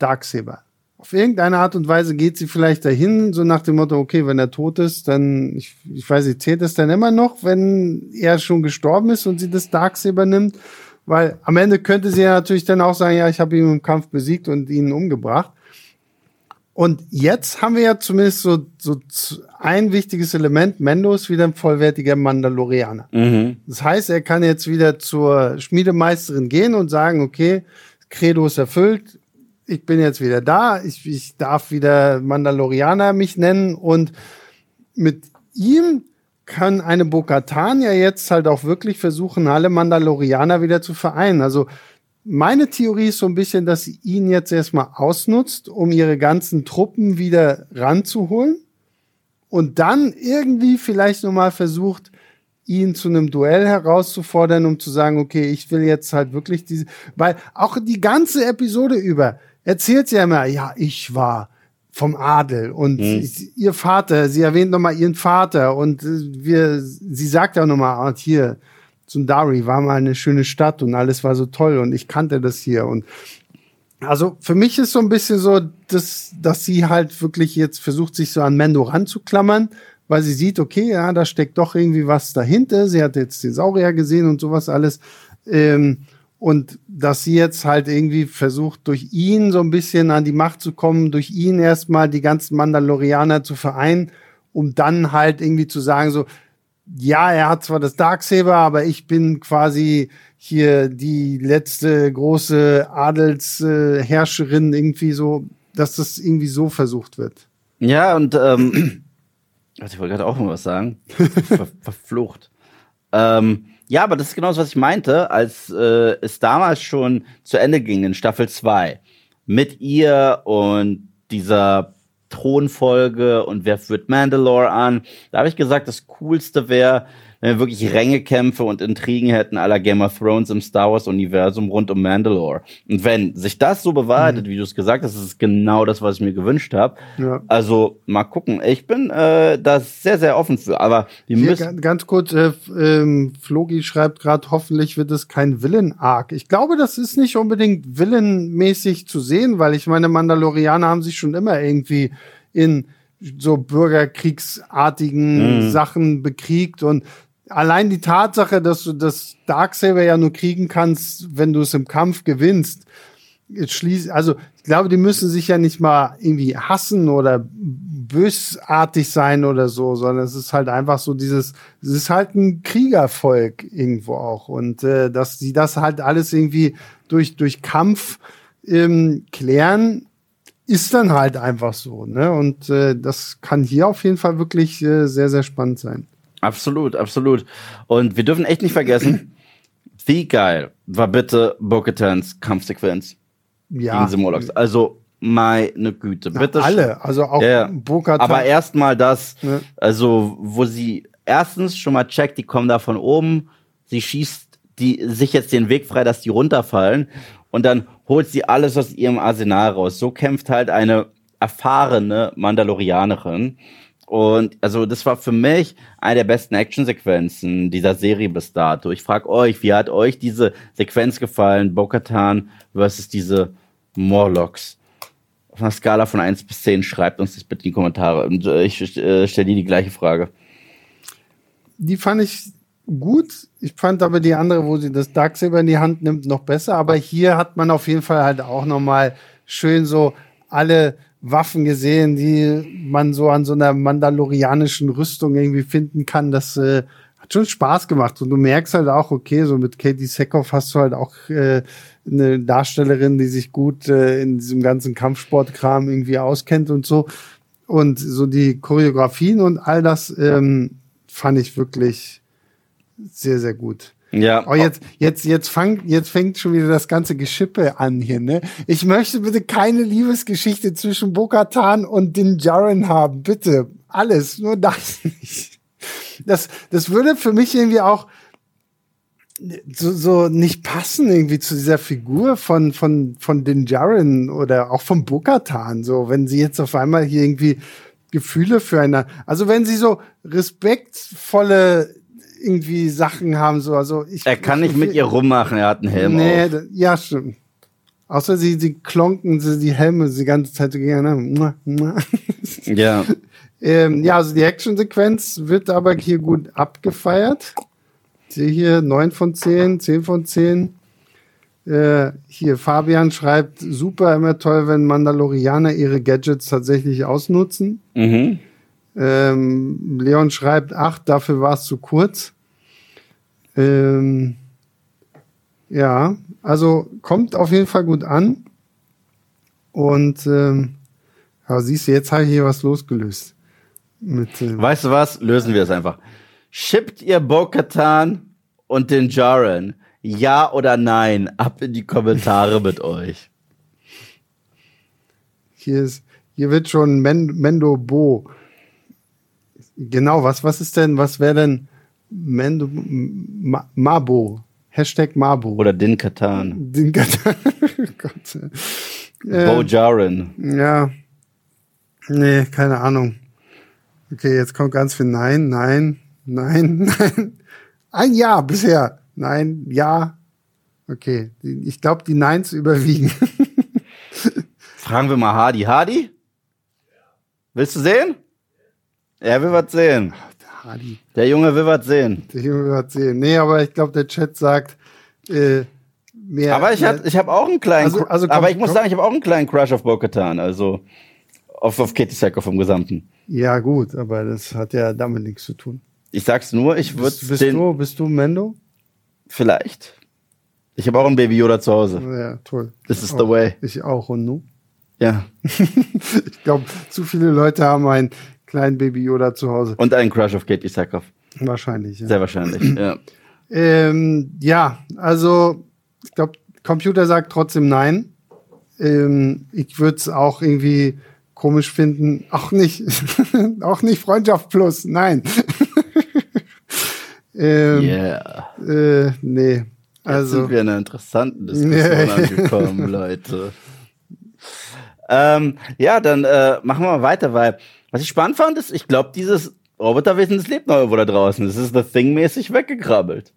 Darksaber. Auf irgendeine Art und Weise geht sie vielleicht dahin, so nach dem Motto, okay, wenn er tot ist, dann, ich, ich weiß nicht, zählt es dann immer noch, wenn er schon gestorben ist und sie das Darksaber nimmt? Weil am Ende könnte sie ja natürlich dann auch sagen, ja, ich habe ihn im Kampf besiegt und ihn umgebracht. Und jetzt haben wir ja zumindest so, so ein wichtiges Element. Mendo ist wieder ein vollwertiger Mandalorianer. Das heißt, er kann jetzt wieder zur Schmiedemeisterin gehen und sagen, okay, Credo ist erfüllt, ich bin jetzt wieder da, ich, ich darf wieder Mandalorianer mich nennen. Und mit ihm kann eine Bokatan ja jetzt halt auch wirklich versuchen, alle Mandalorianer wieder zu vereinen. Also meine Theorie ist so ein bisschen, dass sie ihn jetzt erstmal ausnutzt, um ihre ganzen Truppen wieder ranzuholen. Und dann irgendwie vielleicht nochmal versucht, ihn zu einem Duell herauszufordern, um zu sagen, okay, ich will jetzt halt wirklich diese, weil auch die ganze Episode über erzählt sie ja immer, ja, ich war vom Adel und ich, ihr Vater, sie erwähnt nochmal ihren Vater und äh, wir, sie sagt ja nochmal, ah, hier, Sundari war mal eine schöne Stadt und alles war so toll und ich kannte das hier und also für mich ist so ein bisschen so, dass, dass sie halt wirklich jetzt versucht, sich so an Mendo ranzuklammern, weil sie sieht, okay, ja, da steckt doch irgendwie was dahinter. Sie hat jetzt den Saurier gesehen und sowas alles. Ähm, und dass sie jetzt halt irgendwie versucht, durch ihn so ein bisschen an die Macht zu kommen, durch ihn erstmal die ganzen Mandalorianer zu vereinen, um dann halt irgendwie zu sagen, so, ja, er hat zwar das Darksaber, aber ich bin quasi hier die letzte große Adelsherrscherin, äh, irgendwie so, dass das irgendwie so versucht wird. Ja, und ähm, ich wollte gerade auch mal was sagen. Ver verflucht. Ähm, ja, aber das ist genau das, was ich meinte, als äh, es damals schon zu Ende ging in Staffel 2 mit ihr und dieser Thronfolge und wer führt Mandalore an. Da habe ich gesagt, das Coolste wäre, wenn wir wirklich Rängekämpfe und Intrigen hätten aller Game of Thrones im Star Wars Universum rund um Mandalore. Und wenn sich das so bewahrheitet, mhm. wie du es gesagt hast, ist es genau das, was ich mir gewünscht habe. Ja. Also mal gucken. Ich bin äh, da sehr, sehr offen für. Aber wir müssen ganz kurz, äh, ähm, Flogi schreibt gerade, hoffentlich wird es kein Villain-Arc. Ich glaube, das ist nicht unbedingt Villain-mäßig zu sehen, weil ich meine, Mandalorianer haben sich schon immer irgendwie in so bürgerkriegsartigen mhm. Sachen bekriegt und allein die Tatsache, dass du das Darksaber ja nur kriegen kannst, wenn du es im Kampf gewinnst, schließt, also ich glaube, die müssen sich ja nicht mal irgendwie hassen oder bösartig sein oder so, sondern es ist halt einfach so dieses, es ist halt ein Kriegervolk irgendwo auch und äh, dass sie das halt alles irgendwie durch durch Kampf ähm, klären, ist dann halt einfach so, ne? Und äh, das kann hier auf jeden Fall wirklich äh, sehr sehr spannend sein. Absolut, absolut. Und wir dürfen echt nicht vergessen, wie geil war bitte Bo-Katans Kampfsequenz ja. gegen Simolox. Also meine Güte, bitte. Na, alle, also auch ja. Bo-Katan. Aber erstmal das, ne? also wo sie erstens schon mal checkt, die kommen da von oben, sie schießt die sich jetzt den Weg frei, dass die runterfallen und dann holt sie alles aus ihrem Arsenal raus. So kämpft halt eine erfahrene Mandalorianerin und also das war für mich eine der besten Actionsequenzen dieser Serie bis dato. Ich frage euch, wie hat euch diese Sequenz gefallen, Bo-Katan versus diese Morlocks? Auf einer Skala von 1 bis 10 schreibt uns das bitte in die Kommentare. Und äh, ich äh, stelle dir die gleiche Frage. Die fand ich gut. Ich fand aber die andere, wo sie das Darksaber in die Hand nimmt, noch besser. Aber hier hat man auf jeden Fall halt auch nochmal schön so alle Waffen gesehen, die man so an so einer mandalorianischen Rüstung irgendwie finden kann. Das äh, hat schon Spaß gemacht. Und du merkst halt auch, okay, so mit Katie Seckhoff hast du halt auch äh, eine Darstellerin, die sich gut äh, in diesem ganzen Kampfsportkram irgendwie auskennt und so. Und so die Choreografien und all das ähm, fand ich wirklich sehr, sehr gut. Ja. Oh, jetzt, jetzt, jetzt, fang, jetzt fängt schon wieder das ganze Geschippe an hier, ne? Ich möchte bitte keine Liebesgeschichte zwischen Bokatan und Din Djarin haben. Bitte. Alles. Nur das nicht. Das, das würde für mich irgendwie auch so, so nicht passen irgendwie zu dieser Figur von, von, von Din Djarin oder auch von Bokatan. So, wenn sie jetzt auf einmal hier irgendwie Gefühle füreinander, also wenn sie so respektvolle irgendwie Sachen haben. So. Also ich, er kann nicht mit ihr rummachen, er hat einen Helm nee, auf. Ja, stimmt. Außer sie, sie klonken sie die Helme die ganze Zeit gerne. Ja. ähm, ja, also die Action-Sequenz wird aber hier gut abgefeiert. Ich sehe hier 9 von 10, 10 von 10. Äh, hier Fabian schreibt, super, immer toll, wenn Mandalorianer ihre Gadgets tatsächlich ausnutzen. Mhm. Ähm, Leon schreibt, ach, dafür war es zu kurz. Ähm, ja, also kommt auf jeden Fall gut an. Und ähm, ja, siehst du, jetzt habe ich hier was losgelöst. Mit, ähm, weißt du was? Lösen wir es einfach. Schippt ihr Bo-Katan und den Jaren? Ja oder nein? Ab in die Kommentare mit euch. Hier ist, hier wird schon Men Mendo Bo Genau, was, was ist denn, was wäre denn Mendo, Ma, Mabo? Hashtag Mabo. Oder Din Katan. Din Katan. Gott. Äh, Bo Jaren. Ja. Nee, keine Ahnung. Okay, jetzt kommt ganz viel Nein, Nein, Nein, Nein. Ein Jahr bisher. Nein, ja. Okay, ich glaube, die Neins überwiegen. Fragen wir mal Hardy. Hardy? Willst du sehen? Er will was sehen. Hardy. Der Junge will was sehen. Der Junge will was sehen. Nee, aber ich glaube, der Chat sagt äh, mehr. Aber ich habe ich hab auch einen kleinen, Also- also komm, aber ich muss komm. sagen, ich habe auch einen kleinen Crush auf Bo-Katan, also auf, auf Katie Sackhoff im Gesamten. Ja, gut, aber das hat ja damit nichts zu tun. Ich sag's nur, ich würde Bist, bist du, bist du Mendo? vielleicht. Ich habe auch ein Baby Yoda zu Hause. Ja, toll. This is the way. Ich auch und nu? Ja. Ich glaube, zu viele Leute haben einen kleinen Baby Yoda zu Hause. Und einen Crush auf Katie Sackhoff. Wahrscheinlich, ja. Sehr wahrscheinlich. ja. Ähm, ja, also ich glaube, Computer sagt trotzdem nein. Ähm, ich würde es auch irgendwie komisch finden. Auch nicht, auch nicht Freundschaft plus, nein. ähm, Yeah. äh, nee. Jetzt Also, sind wir in einer interessanten Diskussion angekommen, Leute. Ähm, ja, dann äh, machen wir mal weiter, weil was ich spannend fand, ist, ich glaube, dieses Roboterwesen, das lebt noch irgendwo da draußen. Das ist The Thing-mäßig weggekrabbelt.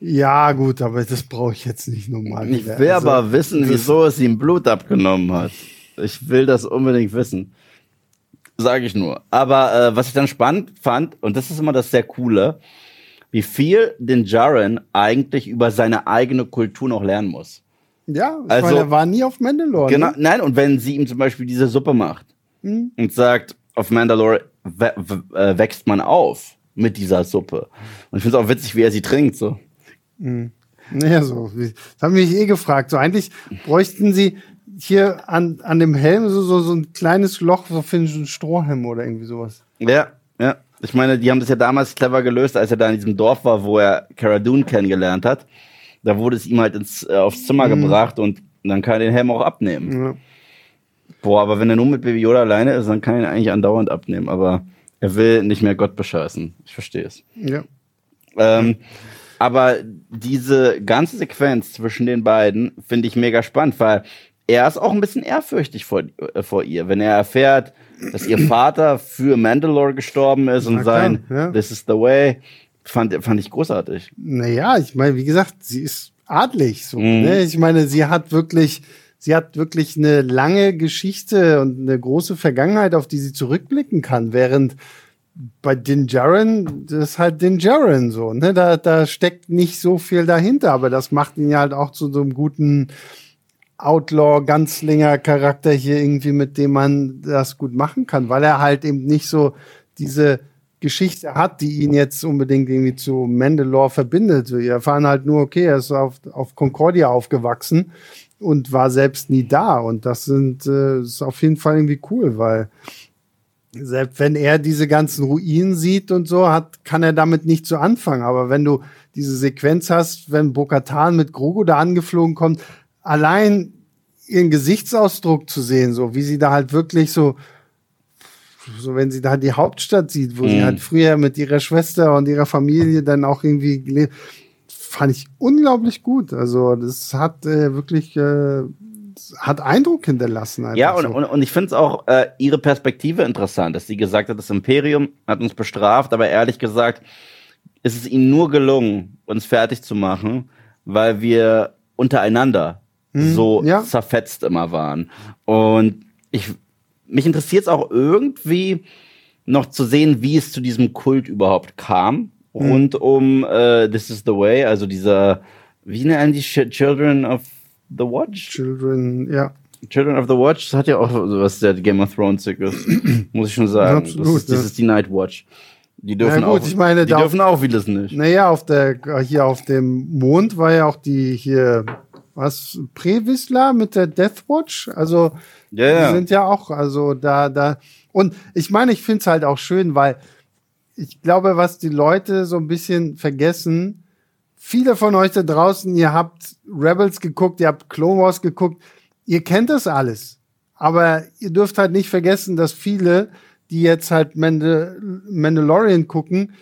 ja, gut, aber das brauche ich jetzt nicht nochmal. Ich will Also, aber wissen, das- wieso es ihm Blut abgenommen hat. Ich will das unbedingt wissen. Sage ich nur. Aber äh, was ich dann spannend fand, und das ist immer das sehr Coole, wie viel den Jaren eigentlich über seine eigene Kultur noch lernen muss. Ja, ich Also- meine, er war nie auf Mandalore. Genau, Ne? nein, und wenn sie ihm zum Beispiel diese Suppe macht Hm? und sagt, auf Mandalore äh, wächst man auf mit dieser Suppe. Und ich finde es auch witzig, wie er sie trinkt. So. Naja, so. Das haben mich eh gefragt. So eigentlich bräuchten sie hier an, an dem Helm so, so, so ein kleines Loch so für einen Strohhelm oder irgendwie sowas. Ja, ja. Ich meine, die haben das ja damals clever gelöst, als er da in diesem Dorf war, wo er Cara Dune kennengelernt hat. Da wurde es ihm halt ins, äh, aufs Zimmer gebracht und dann kann er den Helm auch abnehmen. Ja. Boah, aber wenn er nur mit Baby Yoda alleine ist, dann kann er ihn eigentlich andauernd abnehmen. Aber er will nicht mehr Gott bescheißen. Ich verstehe es. ja. Ähm, aber diese ganze Sequenz zwischen den beiden finde ich mega spannend, weil er ist auch ein bisschen ehrfürchtig vor, äh, vor ihr, wenn er erfährt, dass ihr Vater für Mandalore gestorben ist und Na klar, sein ja. This is the way, fand, fand ich großartig. Naja, ich meine, wie gesagt, sie ist adlig. So, Mhm. ne? Ich meine, sie hat wirklich, sie hat wirklich eine lange Geschichte und eine große Vergangenheit, auf die sie zurückblicken kann, während bei Din Djarin, das ist halt Din Djarin so, ne? Da, da steckt nicht so viel dahinter, aber das macht ihn ja halt auch zu so einem guten Outlaw-Ganzlinger-Charakter hier irgendwie, mit dem man das gut machen kann, weil er halt eben nicht so diese Geschichte hat, die ihn jetzt unbedingt irgendwie zu Mandalore verbindet. Wir erfahren halt nur, okay, er ist auf, auf Concordia aufgewachsen und war selbst nie da. Und das sind, äh, ist auf jeden Fall irgendwie cool, weil selbst wenn er diese ganzen Ruinen sieht und so, hat, kann er damit nicht so anfangen. Aber wenn du diese Sequenz hast, wenn Bokatan mit Grogu da angeflogen kommt, allein ihren Gesichtsausdruck zu sehen, so wie sie da halt wirklich so, so wenn sie da die Hauptstadt sieht, wo sie Mhm. halt früher mit ihrer Schwester und ihrer Familie dann auch irgendwie gelebt, fand ich unglaublich gut. Also das hat äh, wirklich äh, hat Eindruck hinterlassen. Ja, und, so. und, und ich finde es auch äh, ihre Perspektive interessant, dass sie gesagt hat, das Imperium hat uns bestraft, aber ehrlich gesagt ist es ihnen nur gelungen, uns fertig zu machen, weil wir untereinander so ja. zerfetzt immer waren. Und ich, mich interessiert es auch irgendwie noch zu sehen, wie es zu diesem Kult überhaupt kam, rund um äh, This is the Way, also dieser, wie nennen die Ch- Children of the Watch? Children, ja. Children of the Watch das hat ja auch sowas der Game of Thrones ist, muss ich schon sagen. Absolut, das, ist, das ja. ist die Night Watch. Die dürfen Na gut, auch, ich meine, die dürfen auch vieles nicht. Naja, auf der, hier auf dem Mond war ja auch die hier, was, Previsla mit der Deathwatch. Also, Ja, ja. die sind ja auch, also da, da. Und ich meine, ich finde es halt auch schön, weil ich glaube, was die Leute so ein bisschen vergessen, viele von euch da draußen, ihr habt Rebels geguckt, ihr habt Clone Wars geguckt, ihr kennt das alles. Aber ihr dürft halt nicht vergessen, dass viele, die jetzt halt Mandal Mandalorian gucken,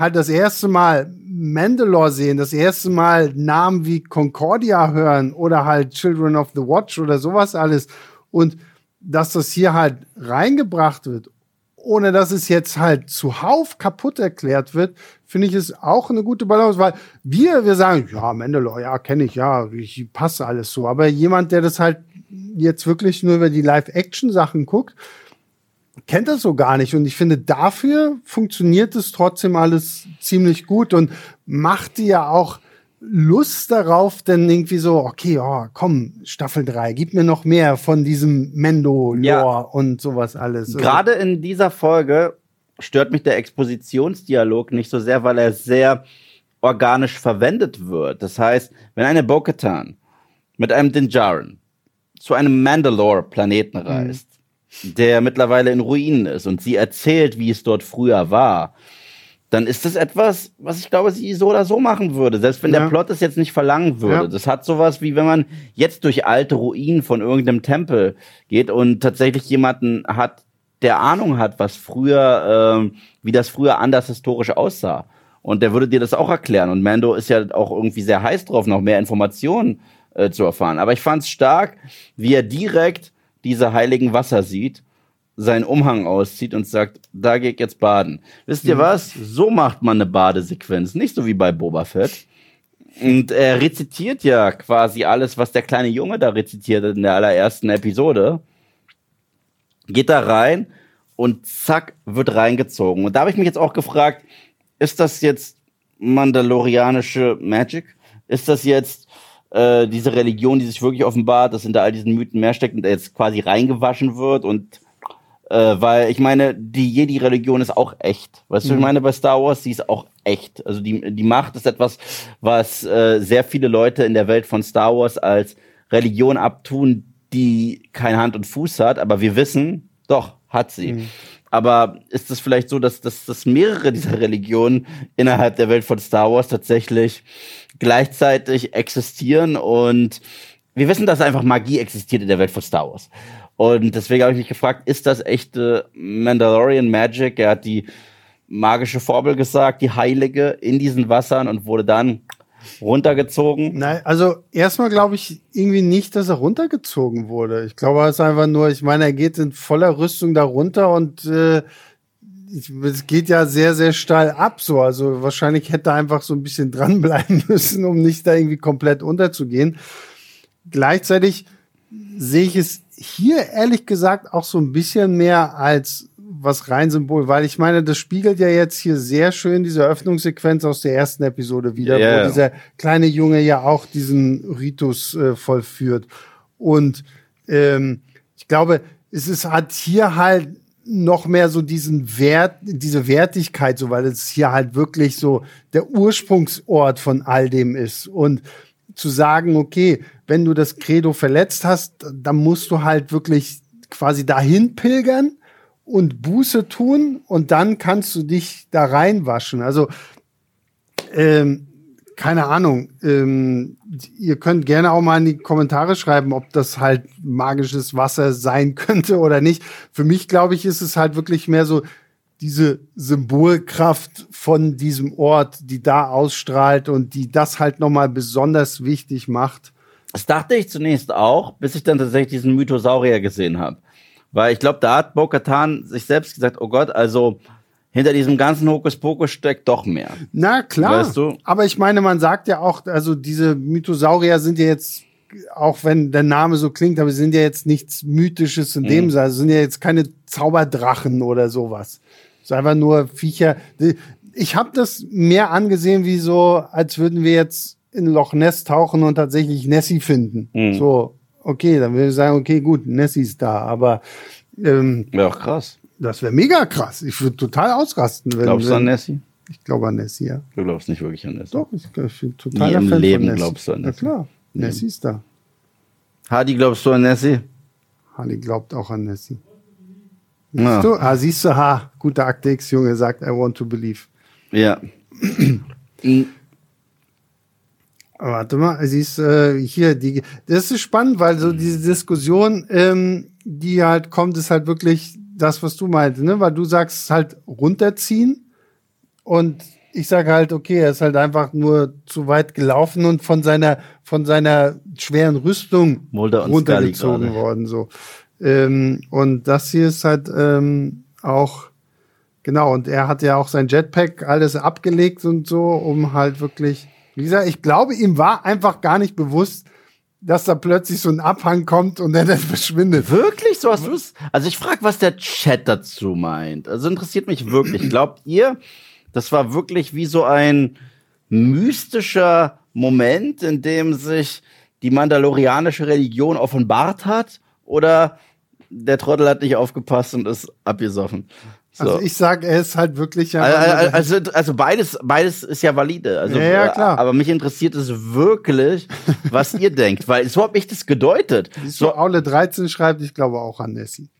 halt das erste Mal Mandalore sehen, das erste Mal Namen wie Concordia hören oder halt Children of the Watch oder sowas alles. Und dass das hier halt reingebracht wird, ohne dass es jetzt halt zuhauf kaputt erklärt wird, finde ich es auch eine gute Balance, weil wir, wir sagen, ja, Mandalore, ja, kenne ich, ja, ich passe alles so. Aber jemand, der das halt jetzt wirklich nur über die Live-Action-Sachen guckt, kennt das so gar nicht. Und ich finde, dafür funktioniert es trotzdem alles ziemlich gut und macht die ja auch Lust darauf, denn irgendwie so, okay, oh, komm, Staffel 3, gib mir noch mehr von diesem Mendo-Lore Ja. und sowas alles. Also, Gerade in dieser Folge stört mich der Expositionsdialog nicht so sehr, weil er sehr organisch verwendet wird. Das heißt, wenn eine Bo-Katan mit einem Dinjarin zu einem Mandalore-Planeten reist, der mittlerweile in Ruinen ist und sie erzählt, wie es dort früher war, dann ist das etwas, was ich glaube, sie so oder so machen würde, selbst wenn Ja. der Plot es jetzt nicht verlangen würde. Ja. Das hat sowas wie wenn man jetzt durch alte Ruinen von irgendeinem Tempel geht und tatsächlich jemanden hat, der Ahnung hat, was früher, ähm, wie das früher anders historisch aussah. Und der würde dir das auch erklären. Und Mando ist ja auch irgendwie sehr heiß drauf, noch mehr Informationen äh, zu erfahren. Aber ich fand es stark, wie er direkt diese heiligen Wasser sieht, seinen Umhang auszieht und sagt, da gehe ich jetzt baden. Wisst ihr was? So macht man eine Badesequenz, nicht so wie bei Boba Fett. Und er rezitiert ja quasi alles, was der kleine Junge da rezitiert hat in der allerersten Episode. Geht da rein und zack, wird reingezogen. Und da habe ich mich jetzt auch gefragt, ist das jetzt mandalorianische Magic? Ist das jetzt äh, diese Religion, die sich wirklich offenbart, dass hinter all diesen Mythen mehr steckt und jetzt quasi reingewaschen wird und äh, weil ich meine, die Jedi-Religion ist auch echt. Weißt du, ich meine, bei Star Wars, die ist auch echt. Also die, die Macht ist etwas, was äh, sehr viele Leute in der Welt von Star Wars als Religion abtun, die kein Hand und Fuß hat, aber wir wissen, doch, hat sie. Aber ist es vielleicht so, dass, dass, dass mehrere dieser Religionen innerhalb der Welt von Star Wars tatsächlich gleichzeitig existieren und wir wissen, dass einfach Magie existiert in der Welt von Star Wars. Und deswegen habe ich mich gefragt, ist das echte Mandalorian Magic? Er hat die magische Formel gesagt, die heilige, in diesen Wassern und wurde dann runtergezogen. Nein, also erstmal glaube ich irgendwie nicht, dass er runtergezogen wurde. Ich glaube, es ist einfach nur, ich meine, er geht in voller Rüstung da runter und äh, es geht ja sehr, sehr steil ab so. Also wahrscheinlich hätte er einfach so ein bisschen dranbleiben müssen, um nicht da irgendwie komplett unterzugehen. Gleichzeitig sehe ich es hier ehrlich gesagt auch so ein bisschen mehr als was rein Symbol, weil ich meine, das spiegelt ja jetzt hier sehr schön diese Eröffnungssequenz aus der ersten Episode wieder, ja. wo dieser kleine Junge ja auch diesen Ritus äh, vollführt. Und ähm, ich glaube, es ist, hat hier halt noch mehr so diesen Wert, diese Wertigkeit, so weil es hier halt wirklich so der Ursprungsort von all dem ist. Und zu sagen, okay, wenn du das Credo verletzt hast, dann musst du halt wirklich quasi dahin pilgern und Buße tun und dann kannst du dich da reinwaschen. Also ähm, keine Ahnung. Ähm, ihr könnt gerne auch mal in die Kommentare schreiben, ob das halt magisches Wasser sein könnte oder nicht. Für mich, glaube ich, ist es halt wirklich mehr so diese Symbolkraft von diesem Ort, die da ausstrahlt und die das halt nochmal besonders wichtig macht. Das dachte ich zunächst auch, bis ich dann tatsächlich diesen Mythosaurier gesehen habe. Weil ich glaube, da hat Bo-Katan sich selbst gesagt, oh Gott, also hinter diesem ganzen Hokuspokus steckt doch mehr. Na klar. Weißt du? Aber ich meine, man sagt ja auch, also diese Mythosaurier sind ja jetzt, auch wenn der Name so klingt, aber sie sind ja jetzt nichts Mythisches in dem Sinne. Also sind ja jetzt keine Zauberdrachen oder sowas. Es ist einfach nur Viecher. Ich habe das mehr angesehen wie so, als würden wir jetzt in Loch Ness tauchen und tatsächlich Nessie finden. Mhm. So, okay, dann würde ich sagen, okay, gut, Nessie ist da, aber ähm, Wäre auch krass. Das wäre mega krass. Ich würde total ausrasten. Wenn, Glaubst du an Nessie? Ich glaube an Nessie, ja. Du glaubst nicht wirklich an Nessie. Doch, ich, ich bin total Fan Leben von Nessie. glaubst du an Ja Nessie. klar, Nessie ist da. Hadi, glaubst du an Nessie? Harley glaubt auch an Nessie. Ja. Siehst du? Ah, siehst du, ha, guter Akte X, Junge, sagt, I want to believe. Ja. Aber Warte mal, siehst äh, hier, die, das ist spannend, weil so diese Diskussion, ähm, die halt kommt, ist halt wirklich das, was du meintest, ne? Weil du sagst halt runterziehen und ich sage halt, okay, er ist halt einfach nur zu weit gelaufen und von seiner, von seiner schweren Rüstung runtergezogen worden, so. Ähm, und das hier ist halt ähm, auch Genau, und er hat ja auch sein Jetpack alles abgelegt und so, um halt wirklich, wie gesagt, ich glaube, ihm war einfach gar nicht bewusst, dass da plötzlich so ein Abhang kommt und er dann verschwindet. Wirklich? So hast du es? Also ich frage, was der Chat dazu meint. Also interessiert mich wirklich. Glaubt ihr, das war wirklich wie so ein mystischer Moment, in dem sich die mandalorianische Religion offenbart hat? Oder der Trottel hat nicht aufgepasst und ist abgesoffen? So. Also ich sage, er ist halt wirklich ja. Also, also, also beides, beides ist ja valide. Also, ja, ja, klar. Aber mich interessiert es wirklich, was ihr denkt, weil so habe ich das gedeutet. So Aule 13 schreibt, ich glaube auch an Nessie.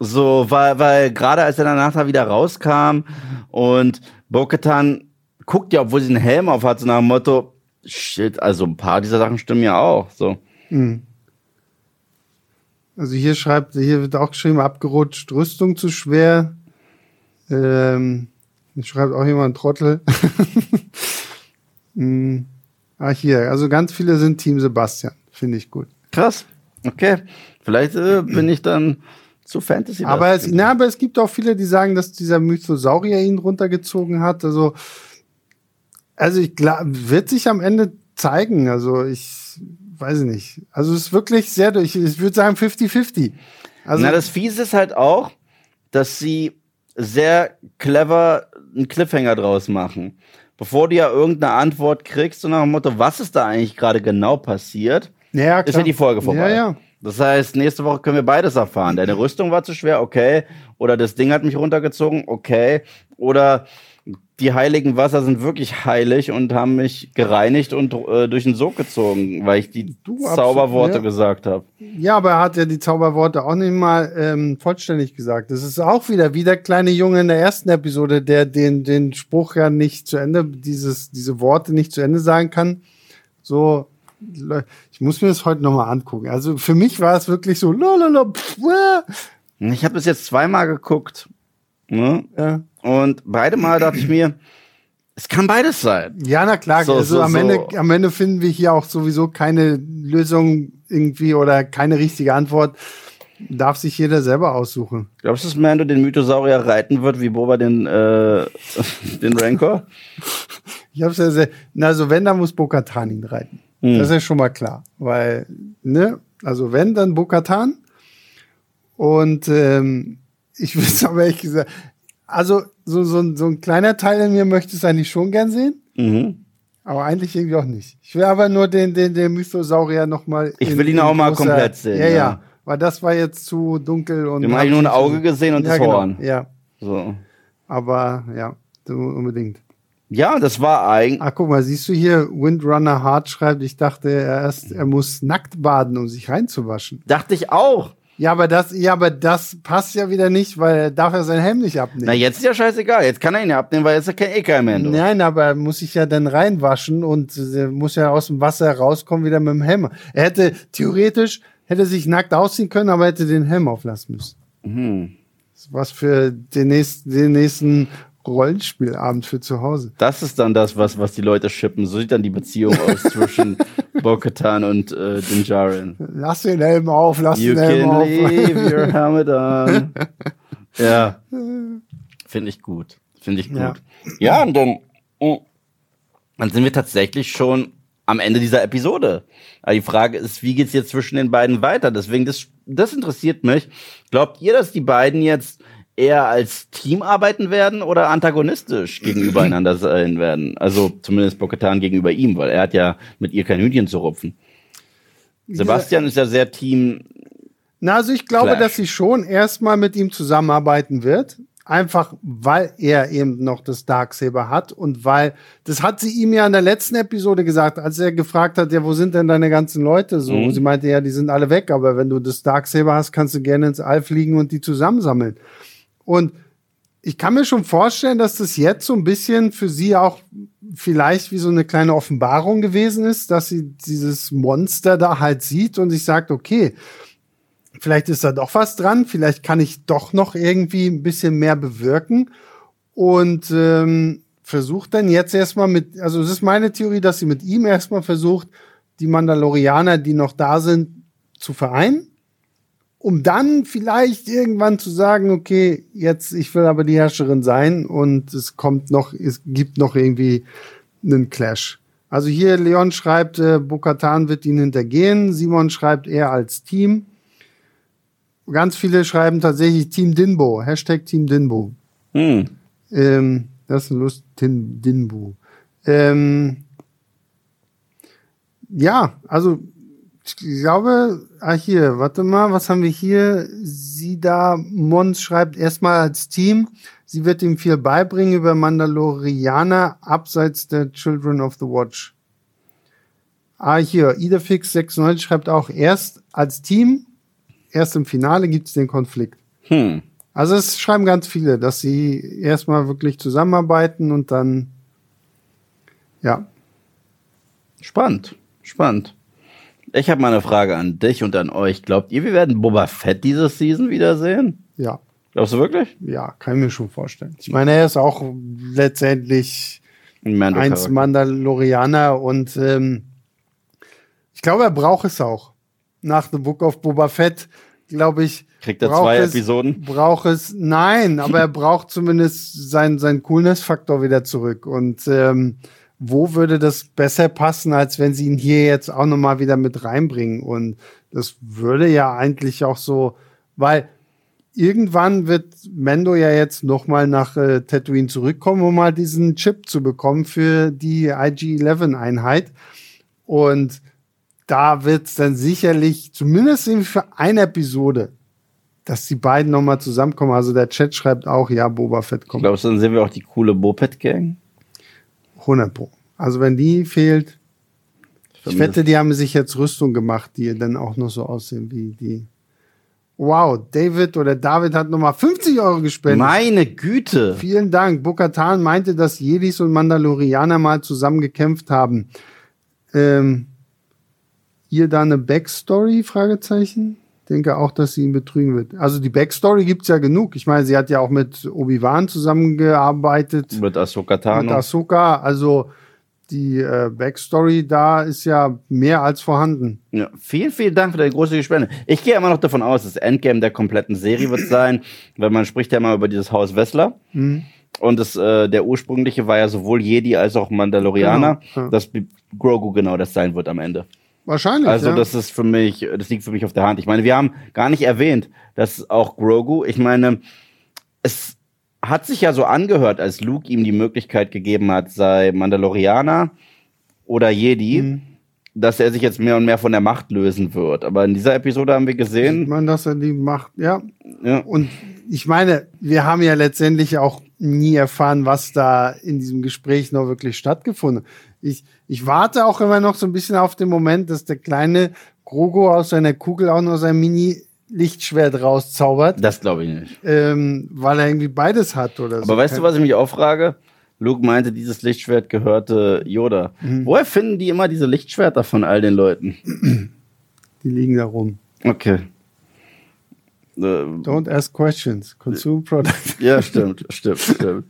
So, weil, weil gerade als er danach da wieder rauskam und Boketan guckt ja, obwohl sie einen Helm auf hat, so nach dem Motto, shit, also ein paar dieser Sachen stimmen ja auch. So. Mhm. Also hier schreibt, hier wird auch geschrieben, abgerutscht, Rüstung zu schwer. Ähm, hier schreibt auch jemand Trottel. hm. Ah, hier, also ganz viele sind Team Sebastian. Finde ich gut. Krass. Okay. Vielleicht äh, bin ich dann zu Fantasy. Aber es, na, aber es gibt auch viele, die sagen, dass dieser Mythosaurier ihn runtergezogen hat. Also, also ich glaube, wird sich am Ende zeigen. Also ich weiß ich nicht. Also es ist wirklich sehr durch. Ich würde sagen 50-50. Also Na, das Fiese ist halt auch, dass sie sehr clever einen Cliffhanger draus machen. Bevor du ja irgendeine Antwort kriegst, so nach dem Motto, was ist da eigentlich gerade genau passiert, ja, ist ja die Folge vorbei. Ja, ja. Das heißt, nächste Woche können wir beides erfahren. Deine Rüstung war zu schwer, okay. Oder das Ding hat mich runtergezogen, okay. Oder die heiligen Wasser sind wirklich heilig und haben mich gereinigt und äh, durch den Sog gezogen, weil ich die du, Zauberworte ja. gesagt habe. Ja, aber er hat ja die Zauberworte auch nicht mal ähm, vollständig gesagt. Das ist auch wieder wie der kleine Junge in der ersten Episode, der den, den Spruch ja nicht zu Ende, dieses, diese Worte nicht zu Ende sagen kann. So, ich muss mir das heute nochmal angucken. Also für mich war es wirklich so, lalala, pff, ich habe es jetzt zweimal geguckt. Ne? Ja. Und beide Mal dachte ich mir, es kann beides sein. Ja, na klar. So, also so, am, Ende, am Ende finden wir hier auch sowieso keine Lösung irgendwie oder keine richtige Antwort. Darf sich jeder selber aussuchen. Glaubst du, dass Mando den Mythosaurier reiten wird, wie Boba den, äh, den Rancor? Ich hab's ja sehr, na, also wenn, dann muss Bo-Katan ihn reiten. Mhm. Das ist ja schon mal klar. Weil, ne, also wenn, dann Bo-Katan. Und ähm, ich würde aber ehrlich gesagt, also so, so, so ein kleiner Teil in mir möchte es eigentlich schon gern sehen. Mhm. Aber eigentlich irgendwie auch nicht. Ich will aber nur den, den, den Mythosaurier nochmal. Ich will ihn auch mal komplett sehen. Ja, ja, ja. Weil das war jetzt zu dunkel und. Wir haben nur ein Auge gesehen und ja, das genau. Horn. Ja. So. Aber ja, unbedingt. Ja, das war eigentlich. Ach, guck mal, siehst du hier, Windrunner Hart schreibt, ich dachte er erst, er muss nackt baden, um sich reinzuwaschen. Dachte ich auch. Ja, aber das, ja, aber das passt ja wieder nicht, weil er darf ja seinen Helm nicht abnehmen. Na, jetzt ist ja scheißegal. Jetzt kann er ihn ja abnehmen, weil jetzt ist er kein EK mehr. Nein, aber er muss sich ja dann reinwaschen und er muss ja aus dem Wasser rauskommen wieder mit dem Helm. Er hätte theoretisch, hätte sich nackt ausziehen können, aber hätte den Helm auflassen müssen. Mhm. Was für den nächsten, den nächsten Rollenspielabend für zu Hause. Das ist dann das, was, was die Leute schippen. So sieht dann die Beziehung aus zwischen Bo-Katan und äh, Din Lass den Helm auf, lass you den Helm auf. You can leave your helmet on. ja. Finde ich gut. Finde ich gut. Ja, ja und dann, oh, dann sind wir tatsächlich schon am Ende dieser Episode. Aber die Frage ist, wie geht's jetzt zwischen den beiden weiter? Deswegen, das, das interessiert mich. Glaubt ihr, dass die beiden jetzt eher als Team arbeiten werden oder antagonistisch gegenübereinander sein werden. Also zumindest Boketan gegenüber ihm, weil er hat ja mit ihr kein Hühnchen zu rupfen. Sebastian ist ja sehr Team. Na, also ich glaube, Clash. dass sie schon erstmal mit ihm zusammenarbeiten wird. Einfach weil er eben noch das Darksaber hat und weil, das hat sie ihm ja in der letzten Episode gesagt, als er gefragt hat, ja, wo sind denn deine ganzen Leute so? Mhm. Sie meinte, ja, die sind alle weg, aber wenn du das Darksaber hast, kannst du gerne ins All fliegen und die zusammensammeln. Und ich kann mir schon vorstellen, dass das jetzt so ein bisschen für sie auch vielleicht wie so eine kleine Offenbarung gewesen ist, dass sie dieses Monster da halt sieht und sich sagt, okay, vielleicht ist da doch was dran, vielleicht kann ich doch noch irgendwie ein bisschen mehr bewirken. Und ähm, versucht dann jetzt erstmal mit, also es ist meine Theorie, dass sie mit ihm erstmal versucht, die Mandalorianer, die noch da sind, zu vereinen um dann vielleicht irgendwann zu sagen, okay, jetzt ich will aber die Herrscherin sein und es kommt noch, es gibt noch irgendwie einen Clash. Also hier Leon schreibt, äh, Bokatan wird ihn hintergehen. Simon schreibt er als Team. Ganz viele schreiben tatsächlich Team Dinbo. Hashtag Team Dinbo. Hm. Ähm, das ist ein Lust, Din, Dinbo. Ähm, ja, also ich glaube, ah hier, warte mal, was haben wir hier? Sida Mons schreibt erstmal als Team, sie wird ihm viel beibringen über Mandalorianer abseits der Children of the Watch. Ah, hier, Idafix96 schreibt auch erst als Team, erst im Finale gibt es den Konflikt. Hm. Also es schreiben ganz viele, dass sie erstmal wirklich zusammenarbeiten und dann, ja. Spannend, spannend. Ich habe mal eine Frage an dich und an euch. Glaubt ihr, wir werden Boba Fett diese Season wiedersehen? Ja. Glaubst du wirklich? Ja, kann ich mir schon vorstellen. Ich meine, er ist auch letztendlich Ein Mando eins. Mandalorianer und ähm, ich glaube, er braucht es auch. Nach The Book of Boba Fett, glaube ich. Kriegt er zwei es, Episoden? Braucht es, nein, aber er braucht zumindest seinen sein Coolness-Faktor wieder zurück. Und ähm, wo würde das besser passen, als wenn sie ihn hier jetzt auch nochmal wieder mit reinbringen? Und das würde ja eigentlich auch so, weil irgendwann wird Mendo ja jetzt nochmal nach äh, Tatooine zurückkommen, um mal diesen Chip zu bekommen für die IG-11-Einheit. Und da wird es dann sicherlich, zumindest für eine Episode, dass die beiden nochmal zusammenkommen. Also der Chat schreibt auch, ja, Boba Fett kommt. Glaubst du, dann sehen wir auch die coole Bopet-Gang? 100 Pro. Also wenn die fehlt, ich wette, die haben sich jetzt Rüstung gemacht, die dann auch noch so aussehen wie die. Wow, David oder David hat nochmal 50 Euro gespendet. Meine Güte. Vielen Dank. Bokatan meinte, dass Jedis und Mandalorianer mal zusammen gekämpft haben. Ähm, ihr da eine Backstory? Fragezeichen. Denke auch, dass sie ihn betrügen wird. Also die Backstory gibt's ja genug. Ich meine, sie hat ja auch mit Obi-Wan zusammengearbeitet Mit Ahsoka mit Tano. Ahsoka. Also die äh, Backstory da ist ja mehr als vorhanden. Ja, vielen, vielen Dank für deine große Spende. Ich gehe immer noch davon aus, das Endgame der kompletten Serie wird sein, weil man spricht ja immer über dieses Haus Wessler. Mhm. Und das, äh, der ursprüngliche war ja sowohl Jedi als auch Mandalorianer, Genau, ja. dass Grogu genau das sein wird am Ende. Wahrscheinlich. Also ja. das ist für mich, das liegt für mich auf der Hand. Ich meine, wir haben gar nicht erwähnt, dass auch Grogu, ich meine, es hat sich ja so angehört, als Luke ihm die Möglichkeit gegeben hat, sei Mandalorianer oder Jedi, Mhm. dass er sich jetzt mehr und mehr von der Macht lösen wird. Aber in dieser Episode haben wir Sieht gesehen, man, dass er die macht. Ja, ja, Und ich meine, wir haben ja letztendlich auch nie erfahren, was da in diesem Gespräch noch wirklich stattgefunden hat. Ich, ich warte auch immer noch so ein bisschen auf den Moment, dass der kleine Grogo aus seiner Kugel auch noch sein Mini-Lichtschwert rauszaubert, das glaube ich nicht. ähm, weil er irgendwie beides hat oder so. Aber weißt du, was ich mich auch frage? Luke meinte, dieses Lichtschwert gehörte Yoda. Mhm. Woher finden die immer diese Lichtschwerter von all den Leuten? Die liegen da rum. Okay. Äh, Don't ask questions. Consume products. Ja, stimmt, stimmt, stimmt.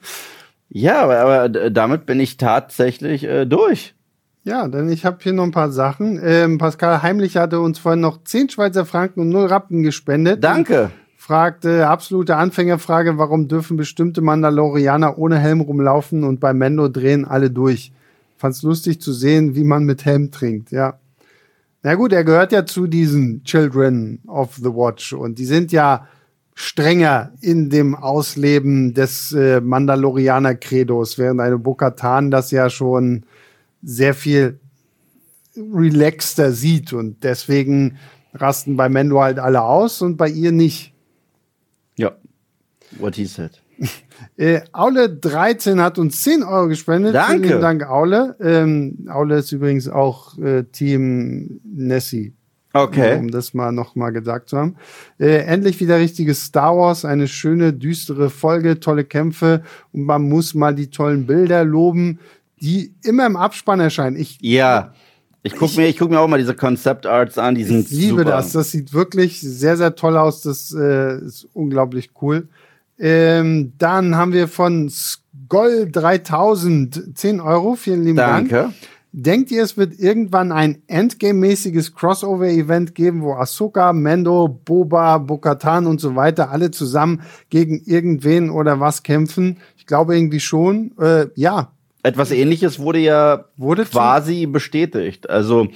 Ja, aber, aber damit bin ich tatsächlich äh, durch. Ja, denn ich habe hier noch ein paar Sachen. Ähm, Pascal Heimlich hatte uns vorhin noch 10 Schweizer Franken und 0 Rappen gespendet. Danke. fragte, absolute Anfängerfrage, warum dürfen bestimmte Mandalorianer ohne Helm rumlaufen und bei Mendo drehen alle durch? Fand's lustig zu sehen, wie man mit Helm trinkt, ja. Na gut, er gehört ja zu diesen Children of the Watch und die sind ja strenger in dem Ausleben des äh, Mandalorianer-Credos, während eine Bokatan das ja schon sehr viel relaxter sieht und deswegen rasten bei Mendo halt alle aus und bei ihr nicht. Ja. What he said. Äh, Aule13 hat uns 10 Euro gespendet. Danke. Vielen Dank, Aule. Ähm, Aule ist übrigens auch äh, Team Nessie. Okay. Um das mal noch mal gesagt zu haben. Äh, endlich wieder richtiges Star Wars, eine schöne, düstere Folge, tolle Kämpfe und man muss mal die tollen Bilder loben, die immer im Abspann erscheinen. Ich Ja. Ich guck mir, ich guck mir auch mal diese Concept Arts an, die sind Ich liebe super. das. Das sieht wirklich sehr, sehr toll aus. Das äh, ist unglaublich cool. Ähm, dann haben wir von Skoll 3000 10 Euro. Vielen lieben Dank. Danke. Denkt ihr, es wird irgendwann ein Endgame-mäßiges Crossover-Event geben, wo Ahsoka, Mendo, Boba, Bokatan und so weiter alle zusammen gegen irgendwen oder was kämpfen? Ich glaube irgendwie schon. Äh, ja. Etwas ähnliches wurde ja Wurde quasi bestätigt. Also,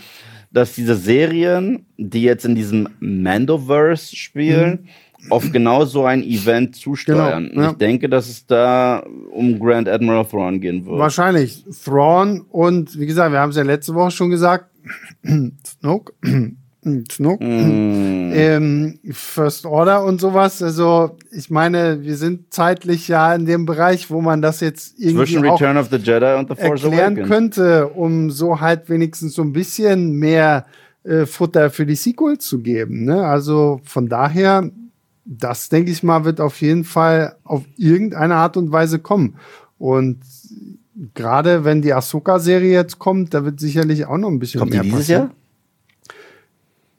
dass diese Serien, die jetzt in diesem Mandoverse spielen, auf genau so ein Event zusteuern. Mhm. Genau, ja. Ich denke, dass es da um Grand Admiral Thrawn gehen wird. Wahrscheinlich. Thrawn und wie gesagt, wir haben es ja letzte Woche schon gesagt. Snoke. Snoke. Mm. Ähm, First Order und sowas. Also, ich meine, wir sind zeitlich ja in dem Bereich, wo man das jetzt irgendwie Zwischen auch Return of the Jedi und The Force erklären Awakens. könnte, um so halt wenigstens so ein bisschen mehr äh, Futter für die Sequels zu geben. Ne? Also von daher, das denke ich mal, wird auf jeden Fall auf irgendeine Art und Weise kommen. Und gerade wenn die Ahsoka-Serie jetzt kommt, da wird sicherlich auch noch ein bisschen Kommt mehr die dieses passieren. Jahr?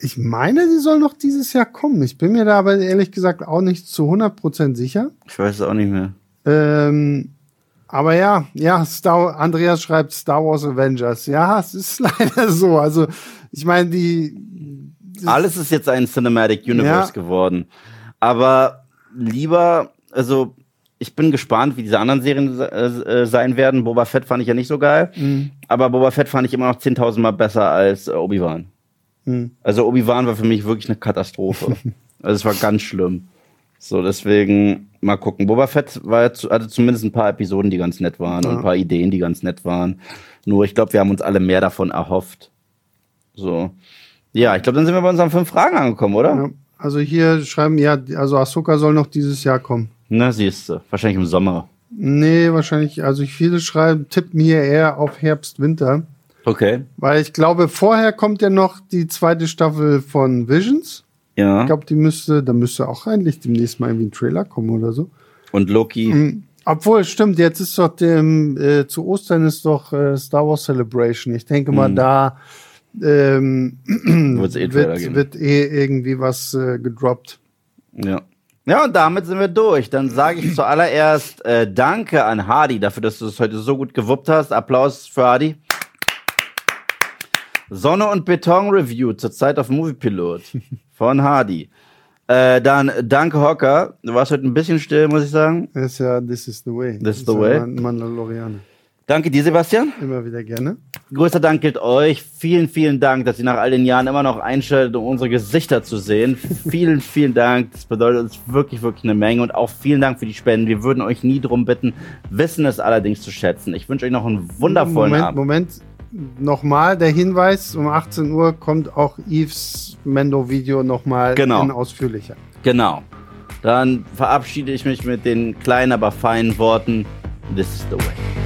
Ich meine, die soll noch dieses Jahr kommen. Ich bin mir da aber ehrlich gesagt auch nicht zu 100% sicher. Ich weiß es auch nicht mehr. Ähm, aber ja, ja, Star, Andreas schreibt Star Wars Avengers. Ja, es ist leider so. Also, ich meine, die. Alles ist jetzt ein Cinematic Universe Ja. geworden. Aber lieber, also ich bin gespannt, wie diese anderen Serien äh, äh, sein werden. Boba Fett fand ich ja nicht so geil. Mhm. Aber Boba Fett fand ich immer noch 10.000 Mal besser als äh, Obi-Wan. Mhm. Also Obi-Wan war für mich wirklich eine Katastrophe. also es war ganz schlimm. So, deswegen mal gucken. Boba Fett war hatte zumindest ein paar Episoden, die ganz nett waren und ein paar Ideen, die ganz nett waren. Nur ich glaube, wir haben uns alle mehr davon erhofft. So. Ja, ich glaube, dann sind wir bei unseren fünf Fragen angekommen, oder? Ja, also hier schreiben, ja, also Ahsoka soll noch dieses Jahr kommen. Na, siehst du. Wahrscheinlich im Sommer. Nee, wahrscheinlich, also viele schreiben, tippen hier eher auf Herbst, Winter. Okay. Weil ich glaube, vorher kommt ja noch die zweite Staffel von Visions. Ja. Ich glaube, die müsste, da müsste auch eigentlich demnächst mal irgendwie ein Trailer kommen oder so. Und Loki. Mhm. Obwohl, stimmt, jetzt ist doch dem, äh, zu Ostern ist doch äh, Star Wars Celebration. Ich denke mal, da ähm, eh wird, wird eh irgendwie was äh, gedroppt. Ja. Ja, und damit sind wir durch. Dann sage ich zuallererst äh, Danke an Hardy dafür, dass du es heute so gut gewuppt hast. Applaus für Hardy. Sonne und Beton Review zurzeit auf Moviepilot von Hardy. Äh, dann danke Hocker. Du warst heute ein bisschen still, muss ich sagen. Das ist ja This is the way. This is the way. Man- Mandalorianer. Danke dir, Sebastian. Immer wieder gerne. Größter Dank gilt euch. Vielen, vielen Dank, dass ihr nach all den Jahren immer noch einschaltet, um unsere Gesichter zu sehen. vielen, vielen Dank. Das bedeutet uns wirklich, wirklich eine Menge. Und auch vielen Dank für die Spenden. Wir würden euch nie drum bitten, wissen es allerdings zu schätzen. Ich wünsche euch noch einen wundervollen Moment, Abend. Moment. Nochmal der Hinweis, um 18 Uhr kommt auch Yves Mendo-Video nochmal Genau. in ausführlicher. Genau. Dann verabschiede ich mich mit den kleinen, aber feinen Worten. This is the way.